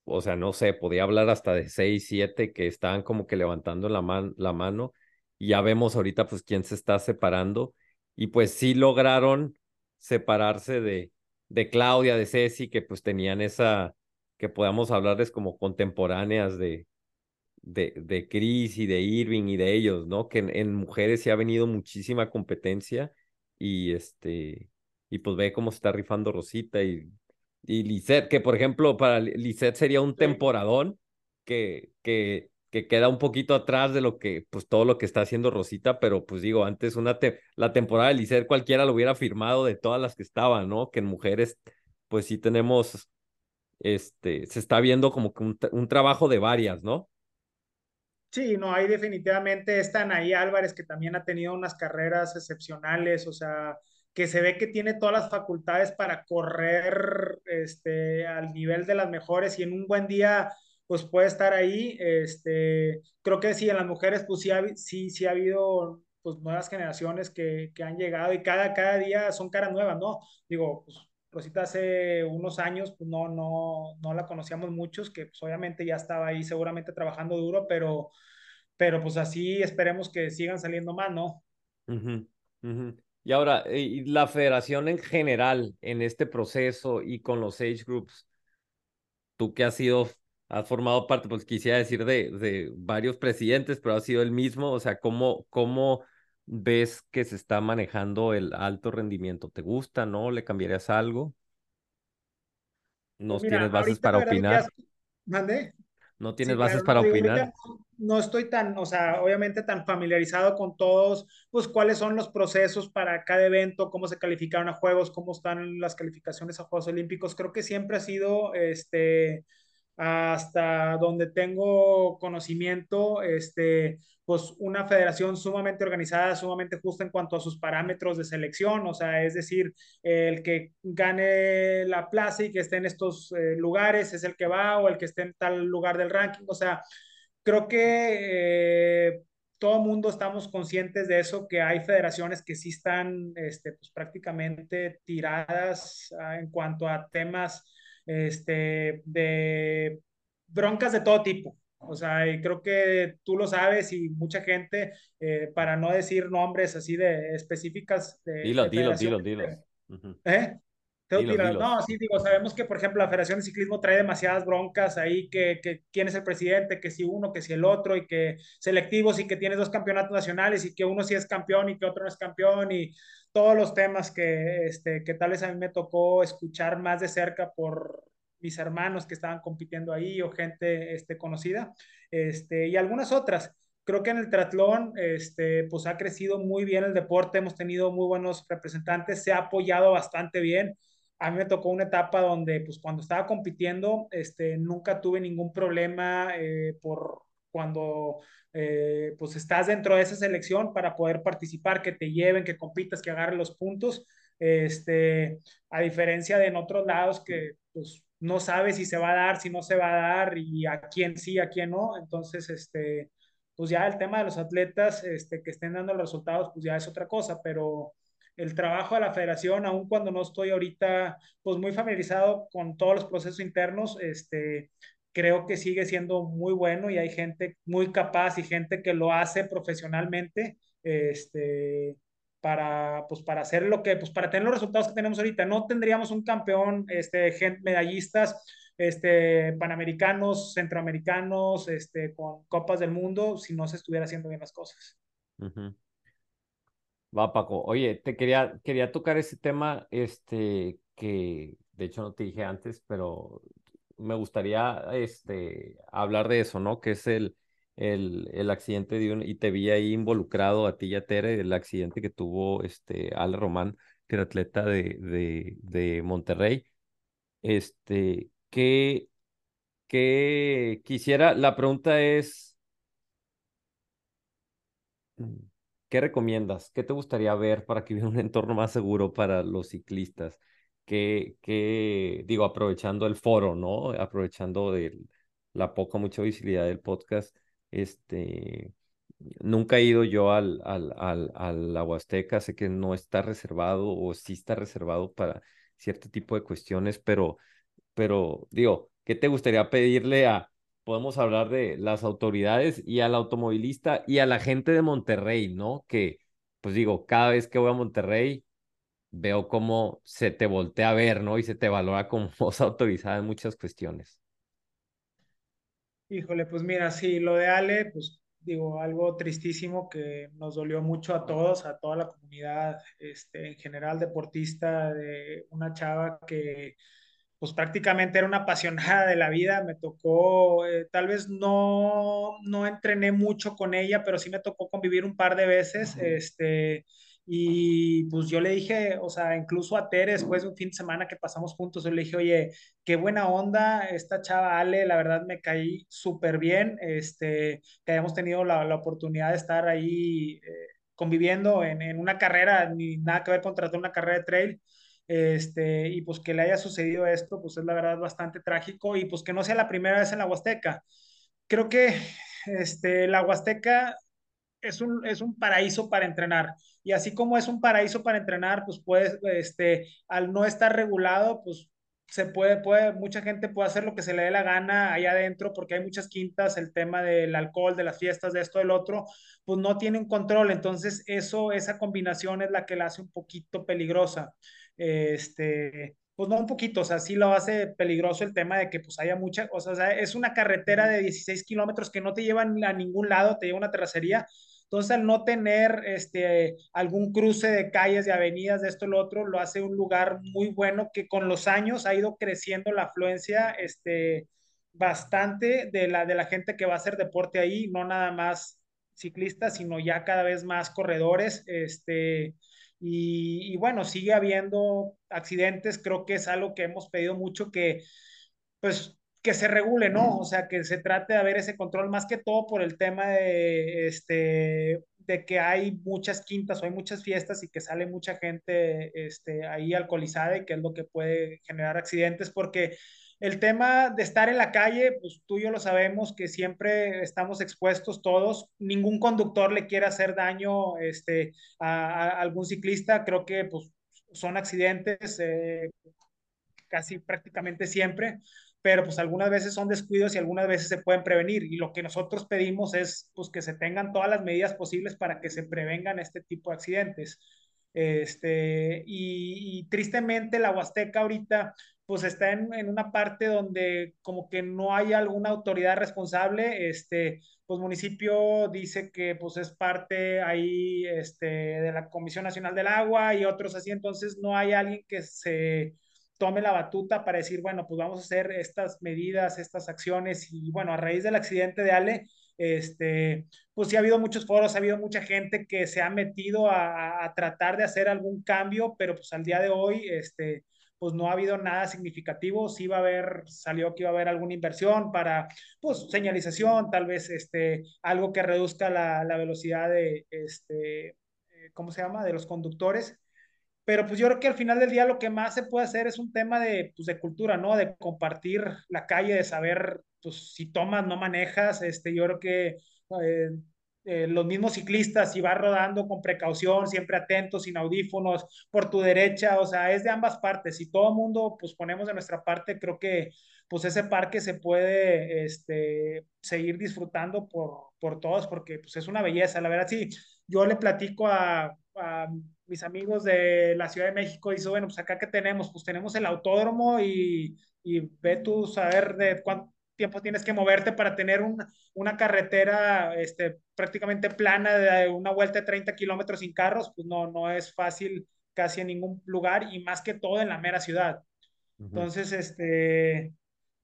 o sea, no sé, podía hablar hasta de seis, siete que estaban como que levantando la, la mano y ya vemos ahorita pues quién se está separando y pues sí lograron separarse de, de Claudia, de Ceci, que pues tenían esa, que podamos hablarles como contemporáneas de, de, de Chris y de Irving y de ellos, ¿no? Que en, en mujeres sí ha venido muchísima competencia y este, y pues ve cómo se está rifando Rosita y, y Lisette, que por ejemplo para Lisette sería un temporadón que, que, que queda un poquito atrás de lo que, pues todo lo que está haciendo Rosita, pero pues digo, antes una la temporada de Lisette cualquiera lo hubiera firmado de todas las que estaban, ¿no? Que en mujeres, pues sí tenemos, este, se está viendo como que un, un trabajo de varias, ¿no? Sí, no, hay definitivamente están ahí Álvarez, que también ha tenido unas carreras excepcionales, o sea, que se ve que tiene todas las facultades para correr este, al nivel de las mejores y en un buen día, pues puede estar ahí. Este, creo que sí, en las mujeres, pues sí, ha, sí, sí ha habido pues, nuevas generaciones que, que han llegado y cada, cada día son caras nuevas, ¿no? Digo, pues Rosita hace unos años, pues no, no, no la conocíamos muchos, que pues obviamente ya estaba ahí seguramente trabajando duro, pero, pero pues así esperemos que sigan saliendo más, ¿no? Y ahora, eh, y la federación en general en este proceso y con los age groups, tú que has sido, has formado parte, pues quisiera decir de, de varios presidentes, pero has sido el mismo, o sea, ¿cómo, cómo ves que se está manejando el alto rendimiento? ¿Te gusta, no? ¿Le cambiarías algo? ¿No pues tienes bases para opinar? ¿Mande? ¿No tienes bases para opinar? No estoy tan, o sea, obviamente tan familiarizado con todos, pues cuáles son los procesos para cada evento, cómo se calificaron a juegos, cómo están las calificaciones a Juegos Olímpicos. Creo que siempre ha sido, este, hasta donde tengo conocimiento, este, pues una federación sumamente organizada, sumamente justa en cuanto a sus parámetros de selección, o sea, es decir, el que gane la plaza y que esté en estos eh, lugares es el que va o el que esté en tal lugar del ranking, o sea, creo que eh, todo mundo estamos conscientes de eso, que hay federaciones que sí están este, pues, prácticamente tiradas ah, en cuanto a temas este, de broncas de todo tipo. O sea, y creo que tú lo sabes y mucha gente, eh, para no decir nombres así de específicas. De, dilo, dilo, dilo, dilo, ¿Eh? No, sí, digo, sabemos que, por ejemplo, la Federación de Ciclismo trae demasiadas broncas ahí, que, que quién es el presidente, que si uno, que si el otro, y que selectivos y que tienes dos campeonatos nacionales y que uno sí es campeón y que otro no es campeón y todos los temas que, este, que tal vez a mí me tocó escuchar más de cerca por mis hermanos que estaban compitiendo ahí o gente este, conocida, este, y algunas otras. Creo que en el triatlón este, pues ha crecido muy bien el deporte, hemos tenido muy buenos representantes, se ha apoyado bastante bien a mí me tocó una etapa donde, pues cuando estaba compitiendo, este, nunca tuve ningún problema eh, por cuando eh, pues estás dentro de esa selección para poder participar, que te lleven, que compitas, que agarren los puntos, este, a diferencia de en otros lados que pues no sabes si se va a dar, si no se va a dar y a quién sí, a quién no, entonces este, pues ya el tema de los atletas este, que estén dando los resultados, pues ya es otra cosa, pero el trabajo de la federación, aun cuando no estoy ahorita pues muy familiarizado con todos los procesos internos, este, creo que sigue siendo muy bueno y hay gente muy capaz y gente que lo hace profesionalmente, este, para, pues, para hacer lo que, pues, para tener los resultados que tenemos ahorita. No tendríamos un campeón, este, medallistas, este, panamericanos, centroamericanos, este, con copas del mundo, si no se estuviera haciendo bien las cosas. Va, Paco. Oye, te quería, quería tocar ese tema, este, que de hecho no te dije antes, pero me gustaría, este, hablar de eso, ¿no? Que es el, el, el accidente de un, y te vi ahí involucrado a ti y a Tere, el accidente que tuvo, este, Ale Román, que era atleta de, de, de Monterrey. Este, que, que quisiera, la pregunta es, ¿qué recomiendas? ¿Qué te gustaría ver para que (laughs) hubiera un entorno más seguro para los ciclistas? Que, que digo, aprovechando el foro, ¿no? Aprovechando de la poca, mucha visibilidad del podcast, este, nunca he ido yo al, al, al, al la Huasteca, sé que no está reservado o sí está reservado para cierto tipo de cuestiones, pero pero digo, ¿qué te gustaría pedirle a, podemos hablar de las autoridades y al automovilista y a la gente de Monterrey, ¿no? Que, pues digo, cada vez que voy a Monterrey, veo cómo se te voltea a ver, ¿no? Y se te valora como (laughs) voz autorizada en muchas cuestiones. Híjole, pues mira, sí, lo de Ale, pues digo, algo tristísimo que nos dolió mucho a todos, a toda la comunidad, este, en general deportista, de una chava que pues prácticamente era una apasionada de la vida, me tocó, eh, tal vez no, no entrené mucho con ella, pero sí me tocó convivir un par de veces, este, y pues yo le dije, o sea, incluso a Tere, después de un fin de semana que pasamos juntos, yo le dije, oye, qué buena onda esta chava Ale, la verdad me caí súper bien, este, que hayamos tenido la, la oportunidad de estar ahí eh, conviviendo en, en, una carrera, ni nada que ver con tratar una carrera de trail, este, y pues que le haya sucedido esto, pues es la verdad bastante trágico y pues que no sea la primera vez en la Huasteca. Creo que este, la Huasteca es un, es un paraíso para entrenar y así como es un paraíso para entrenar, pues puedes, este, al no estar regulado, pues se puede, puede, mucha gente puede hacer lo que se le dé la gana allá adentro, porque hay muchas quintas, el tema del alcohol, de las fiestas, de esto, del otro, pues no tiene un control. Entonces, eso, esa combinación es la que la hace un poquito peligrosa este, pues no un poquito, o sea, sí lo hace peligroso el tema de que pues haya mucha, o sea, es una carretera de 16 kilómetros que no te llevan a ningún lado, te lleva una terracería, entonces al no tener este, algún cruce de calles, de avenidas, de esto y lo otro, lo hace un lugar muy bueno que con los años ha ido creciendo la afluencia, este, bastante de la, de la gente que va a hacer deporte ahí, no nada más ciclistas, sino ya cada vez más corredores, este, y, bueno, sigue habiendo accidentes, creo que es algo que hemos pedido mucho que, pues, que se regule, ¿no? O sea, que se trate de haber ese control, más que todo por el tema de, este, de que hay muchas quintas o hay muchas fiestas y que sale mucha gente este, ahí alcoholizada y que es lo que puede generar accidentes, porque el tema de estar en la calle, pues tú y yo lo sabemos que siempre estamos expuestos todos. Ningún conductor le quiere hacer daño este, a, algún ciclista. Creo que pues, son accidentes eh, casi prácticamente siempre, pero pues algunas veces son descuidos y algunas veces se pueden prevenir. Y lo que nosotros pedimos es pues, que se tengan todas las medidas posibles para que se prevengan este tipo de accidentes. Este, y, tristemente la Huasteca ahorita pues está en, en, una parte donde como que no hay alguna autoridad responsable, este, pues municipio dice que pues es parte ahí este, de la Comisión Nacional del Agua y otros así, entonces no hay alguien que se tome la batuta para decir, bueno, pues vamos a hacer estas medidas, estas acciones y bueno, a raíz del accidente de Ale, este, pues sí ha habido muchos foros, ha habido mucha gente que se ha metido a, a tratar de hacer algún cambio, pero pues al día de hoy, este, pues no ha habido nada significativo. Sí va a haber, salió que iba a haber alguna inversión para, pues, señalización, tal vez este, algo que reduzca la, la velocidad de, este, eh, ¿cómo se llama?, de los conductores. Pero pues yo creo que al final del día lo que más se puede hacer es un tema de, pues, de cultura, ¿no? De compartir la calle, de saber, pues, si tomas, no manejas. Este, yo creo que eh, eh, los mismos ciclistas, si vas rodando con precaución, siempre atentos, sin audífonos, por tu derecha, o sea, es de ambas partes. Si todo mundo, pues, ponemos de nuestra parte, creo que, pues, ese parque se puede, este, seguir disfrutando por, por todos, porque, pues, es una belleza. La verdad, sí, yo le platico a, a mis amigos de la Ciudad de México y dice, bueno, pues acá que tenemos, pues tenemos el autódromo y, y ve tú saber de cuánto tiempo tienes que moverte para tener una, una carretera este, prácticamente plana de una vuelta de 30 kilómetros sin carros, pues no, no es fácil casi en ningún lugar y más que todo en la mera ciudad. Uh -huh. Entonces, este,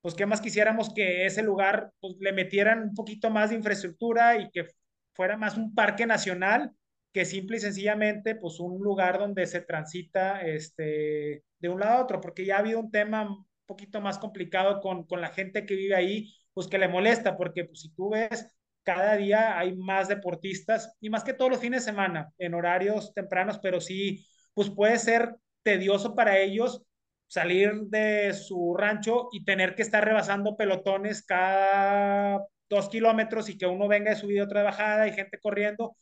pues qué más quisiéramos que ese lugar pues, le metieran un poquito más de infraestructura y que fuera más un parque nacional que simple y sencillamente, pues un lugar donde se transita este, de un lado a otro, porque ya ha habido un tema poquito más complicado con, con la gente que vive ahí, pues que le molesta, porque pues, si tú ves, cada día hay más deportistas, y más que todos los fines de semana, en horarios tempranos, pero sí, pues puede ser tedioso para ellos salir de su rancho y tener que estar rebasando pelotones cada dos kilómetros y que uno venga de subida otra bajada y gente corriendo,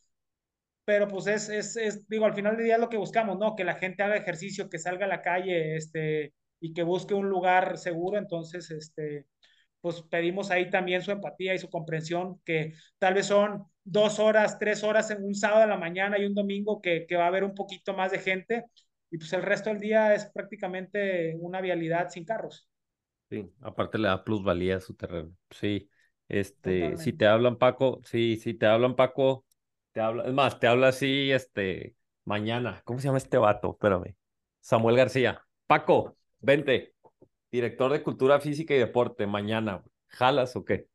pero pues es, es, digo, al final del día lo que buscamos, ¿no? Que la gente haga ejercicio, que salga a la calle, este, y que busque un lugar seguro, entonces, este, pues pedimos ahí también su empatía y su comprensión, que tal vez son dos horas, tres horas en un sábado de la mañana y un domingo que, que va a haber un poquito más de gente, y pues el resto del día es prácticamente una vialidad sin carros. Sí, aparte le da plusvalía a su terreno, sí. Este, Totalmente. si te hablan Paco, sí, si te hablan Paco, te habla, es más, te habla así, este, mañana. ¿Cómo se llama este vato? Espérame. Samuel García. Paco, vente. Director de Cultura Física y Deporte, mañana. ¿Jalas o qué?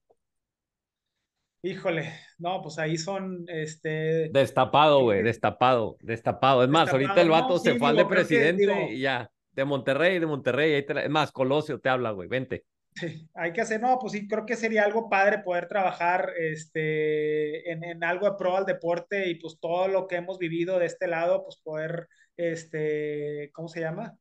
Híjole, no, pues ahí son, este... Destapado, güey, destapado, destapado. Es más, destapado, ahorita el vato no, se sí, fue al de presidente que, digo, y ya, de Monterrey, de Monterrey, ahí te la... es más, Colosio te habla, güey, vente. Sí, hay que hacer, no, pues sí, creo que sería algo padre poder trabajar este, en, en, algo de pro al deporte y pues todo lo que hemos vivido de este lado, pues poder, este, ¿cómo se llama?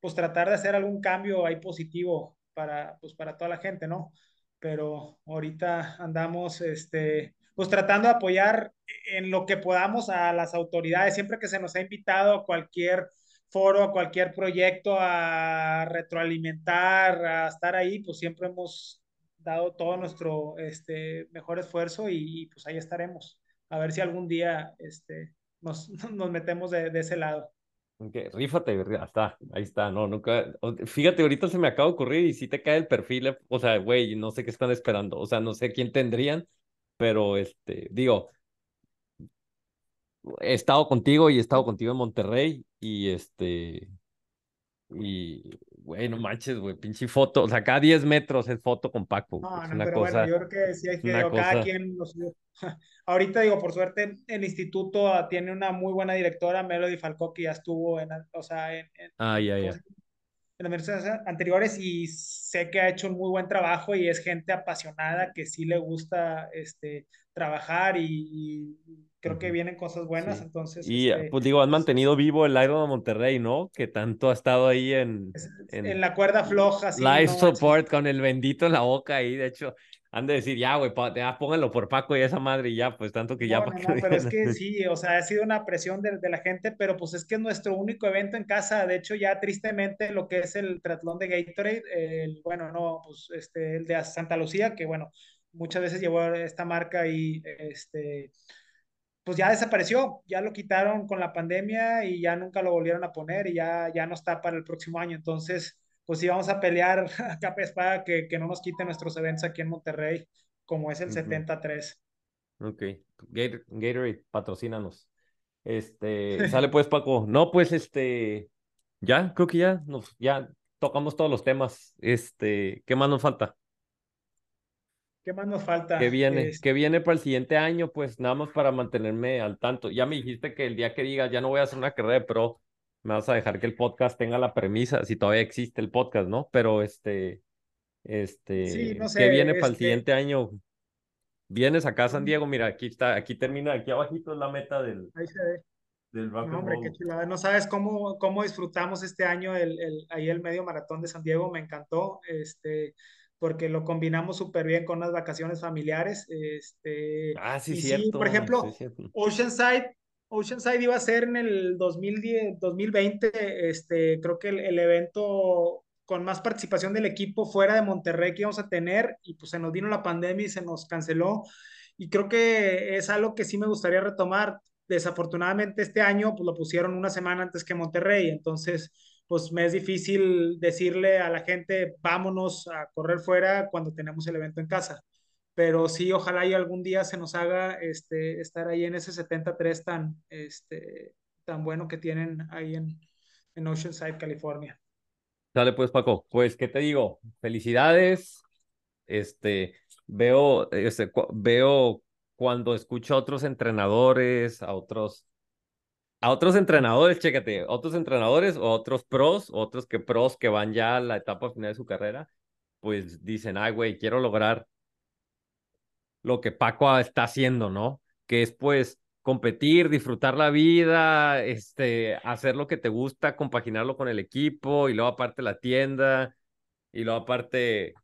Pues tratar de hacer algún cambio ahí positivo para, pues para toda la gente, ¿no? Pero ahorita andamos, este, pues tratando de apoyar en lo que podamos a las autoridades, siempre que se nos ha invitado a cualquier foro, a cualquier proyecto, a retroalimentar, a estar ahí, pues siempre hemos dado todo nuestro este, mejor esfuerzo y, y pues ahí estaremos. A ver si algún día este, nos, (laughs) nos metemos de, de ese lado. Okay, rífate, está, ahí está, no, nunca, fíjate, ahorita se me acaba de ocurrir y si te cae el perfil, o sea, güey, no sé qué están esperando, o sea, no sé quién tendrían, pero este, digo, he estado contigo y he estado contigo en Monterrey y este y güey, no manches, güey, pinche foto, o sea, cada 10 metros es foto con Paco. No, es no, una pero cosa, bueno, yo creo que sí hay que, digo, cada quien, los, (laughs) ahorita digo, por suerte, el instituto tiene una muy buena directora, Melody Falcó, que ya estuvo en, o sea, en, en ah, ya, ya. en las versiones anteriores y sé que ha hecho un muy buen trabajo y es gente apasionada que sí le gusta este, trabajar y, y creo que vienen cosas buenas, Sí. entonces... Y este, pues digo, han mantenido vivo el Iron de Monterrey, ¿no? Que tanto ha estado ahí en, en en la cuerda floja, sí, live no, support con el bendito en la boca ahí. De hecho, han de decir, ya, güey, ya pónganlo por Paco y esa madre y ya, pues tanto que ya No, no, que pero es que (laughs) sí, o sea, ha sido una presión de, de la gente, pero pues es que es nuestro único evento en casa. De hecho, ya tristemente lo que es el triatlón de Gatorade, el, bueno, no, pues este, el de Santa Lucía, que bueno, muchas veces llevó esta marca y este, pues ya desapareció, ya lo quitaron con la pandemia y ya nunca lo volvieron a poner y ya, ya no está para el próximo año. Entonces, pues sí vamos a pelear (laughs) a capa espada que, que no nos quiten nuestros eventos aquí en Monterrey, como es el Ujú. 73. Ok, Gator- Gatorade, patrocínanos. Este, (laughs) sale pues, Paco. No, pues este, ya, creo que ya, nos, ya tocamos todos los temas. Este, ¿qué más nos falta? ¿Qué más nos falta? ¿Qué viene? ¿Qué viene para el siguiente año? Pues nada más para mantenerme al tanto. Ya me dijiste que el día que digas ya no voy a hacer una carrera de pro, me vas a dejar que el podcast tenga la premisa, si todavía existe el podcast, ¿no? Pero este, este, Sí, no ¿qué sé, viene para el este, siguiente año? Vienes acá a San Diego, mira, aquí está, aquí termina, aquí abajito es la meta del, ahí se ve. del No, hombre, qué chulada. No sabes cómo, cómo disfrutamos este año el, el, ahí el medio maratón de San Diego, me encantó, este, porque lo combinamos súper bien con unas vacaciones familiares. Este, Ah, sí, y sí, por cierto, sí, ejemplo, cierto. Oceanside, Oceanside iba a ser en el 2010, 2020, este, creo que el, el evento con más participación del equipo fuera de Monterrey que íbamos a tener, y pues se nos vino la pandemia y se nos canceló. Y creo que es algo que sí me gustaría retomar desafortunadamente este año pues lo pusieron una semana antes que Monterrey, entonces pues me es difícil decirle a la gente vámonos a correr fuera cuando tenemos el evento en casa. Pero sí, ojalá y algún día se nos haga este, estar ahí en ese 73 tan, este, tan bueno que tienen ahí en, en Oceanside, California. Dale pues, Paco. Pues, ¿qué te digo? Felicidades. Este, veo, este, cu- veo cuando escucho a otros entrenadores, a otros, a otros entrenadores, chécate, otros entrenadores o otros pros, otros que pros que van ya a la etapa final de su carrera, pues dicen, ay, güey, quiero lograr lo que Paco está haciendo, ¿no? Que es pues competir, disfrutar la vida, este, hacer lo que te gusta, compaginarlo con el equipo y luego aparte la tienda y luego aparte,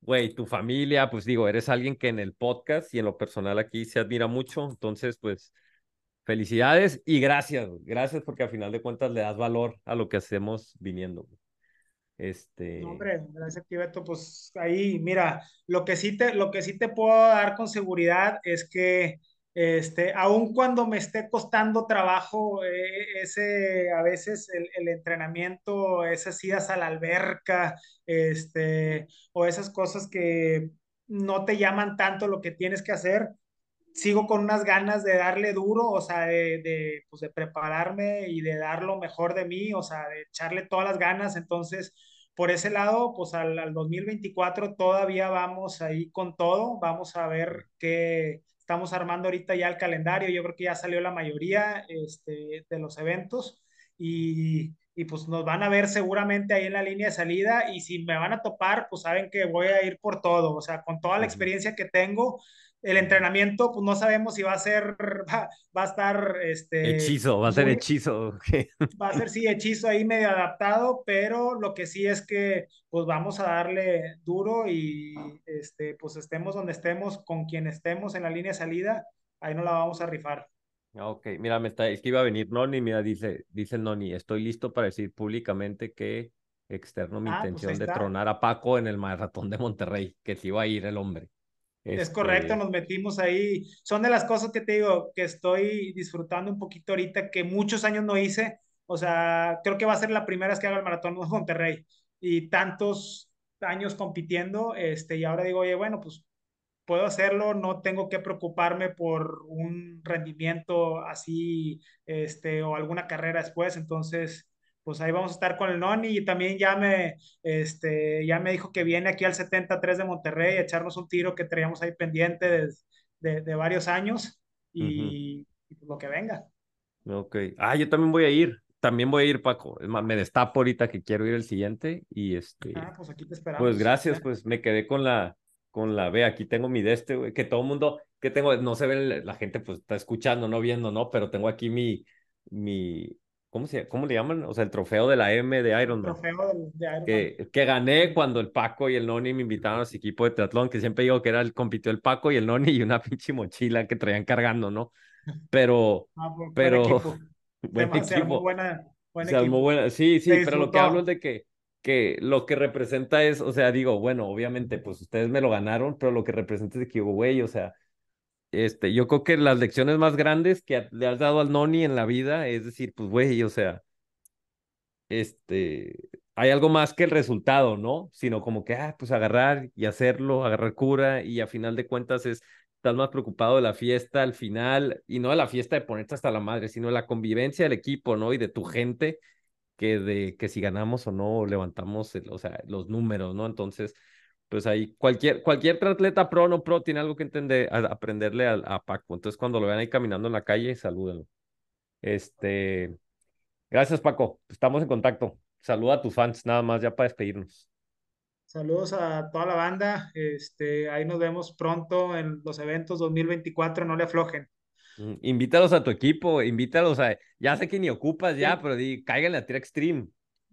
güey, tu familia, pues digo, eres alguien que en el podcast y en lo personal aquí se admira mucho, entonces pues felicidades y gracias, gracias porque al final de cuentas le das valor a lo que hacemos viniendo. Este, No, hombre, gracias, Tibeto. Pues ahí, mira, lo que sí te, lo que sí te puedo dar con seguridad es que, este, aun cuando me esté costando trabajo, eh, ese, a veces el, el entrenamiento, esas idas a la alberca, este, o esas cosas que no te llaman tanto lo que tienes que hacer, sigo con unas ganas de darle duro, o sea, de, de, pues de prepararme y de dar lo mejor de mí, o sea, de echarle todas las ganas. Entonces, por ese lado, pues al, al 2024 todavía vamos ahí con todo. Vamos a ver qué estamos armando ahorita ya el calendario. Yo creo que ya salió la mayoría este, de los eventos y, y pues nos van a ver seguramente ahí en la línea de salida y si me van a topar, pues saben que voy a ir por todo, o sea, con toda la experiencia que tengo, el entrenamiento, pues no sabemos si va a ser, (laughs) va, va a estar, este, hechizo, va a ser muy, hechizo. (laughs) va a ser sí hechizo ahí medio adaptado, pero lo que sí es que pues vamos a darle duro y este, pues estemos donde estemos, con quien estemos en la línea de salida, ahí no la vamos a rifar. Ok, mira, me está, es que iba a venir Noni, mira, dice, dice el Noni, estoy listo para decir públicamente que externo mi Ah, pues intención de tronar a Paco en el maratón de Monterrey, que se iba a ir el hombre. Es correcto, Este, nos metimos ahí. Son de las cosas que te digo que estoy disfrutando un poquito ahorita, que muchos años no hice. O sea, creo que va a ser la primera vez que haga el maratón de Monterrey. Y tantos años compitiendo, este, y ahora digo, oye, bueno, pues puedo hacerlo, no tengo que preocuparme por un rendimiento así, este, o alguna carrera después. Entonces, pues ahí vamos a estar con el Noni y también ya me, este, ya me dijo que viene aquí al 73 de Monterrey a echarnos un tiro que traíamos ahí pendiente de, de, de varios años y, y pues lo que venga. ok. Ah, yo también voy a ir, también voy a ir, Paco. Es más, me destapo ahorita que quiero ir el siguiente y este, Ah, pues aquí te pues esperamos. gracias, pues me quedé con la, con la, ve, aquí tengo mi de este, güey, que todo el mundo, que tengo, no se ve, la gente pues está escuchando, no viendo, ¿no? Pero tengo aquí mi, mi, ¿cómo se, cómo le llaman? O sea, el trofeo de la M de El Ironman. trofeo del- de Ironman. que, que gané cuando el Paco y el Noni me invitaron a su equipo de triatlón, que siempre digo que era el, compitió el Paco y el Noni y una (laughs) pinche mochila que traían cargando, ¿no? Pero, (laughs) Ah, bu- buen pero, equipo. (laughs) buen armó equipo. buena, buen Se armó equipo. buena, sí, sí, pero lo que hablo es de que, que lo que representa es, o sea, digo, bueno, obviamente, pues ustedes me lo ganaron, pero lo que representa es de que, güey, o sea, este, yo creo que las lecciones más grandes que le has dado al Noni en la vida es decir, pues, güey, o sea, este, hay algo más que el resultado, ¿no? Sino como que, ah, pues agarrar y hacerlo, agarrar cura y a final de cuentas es, estás más preocupado de la fiesta al final y no de la fiesta de ponerte hasta la madre, sino de la convivencia del equipo, ¿no? Y de tu gente que de que si ganamos o no levantamos, el- o sea, los números, ¿no? Entonces, pues ahí cualquier, cualquier atleta pro o no pro tiene algo que entender, a- aprenderle a, a Paco. Entonces, cuando lo vean ahí caminando en la calle, salúdenlo. Este, Gracias, Paco. Estamos en contacto. Saluda a tus fans, nada más, ya para despedirnos. Saludos a toda la banda. Este, ahí nos vemos pronto en los eventos 2024. No le aflojen. Mm, Invítalos a tu equipo, invítalos a. Ya sé que ni ocupas ya, pero di, cáiganle a Tira Extreme.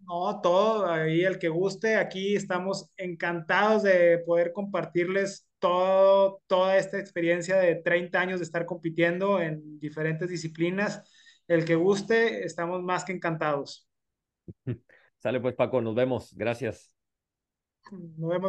No, todo, ahí el que guste, aquí estamos encantados de poder compartirles todo, toda esta experiencia de 30 años de estar compitiendo en diferentes disciplinas. El que guste, estamos más que encantados. (laughs) Sale pues, Paco, nos vemos. Gracias. Nos vemos.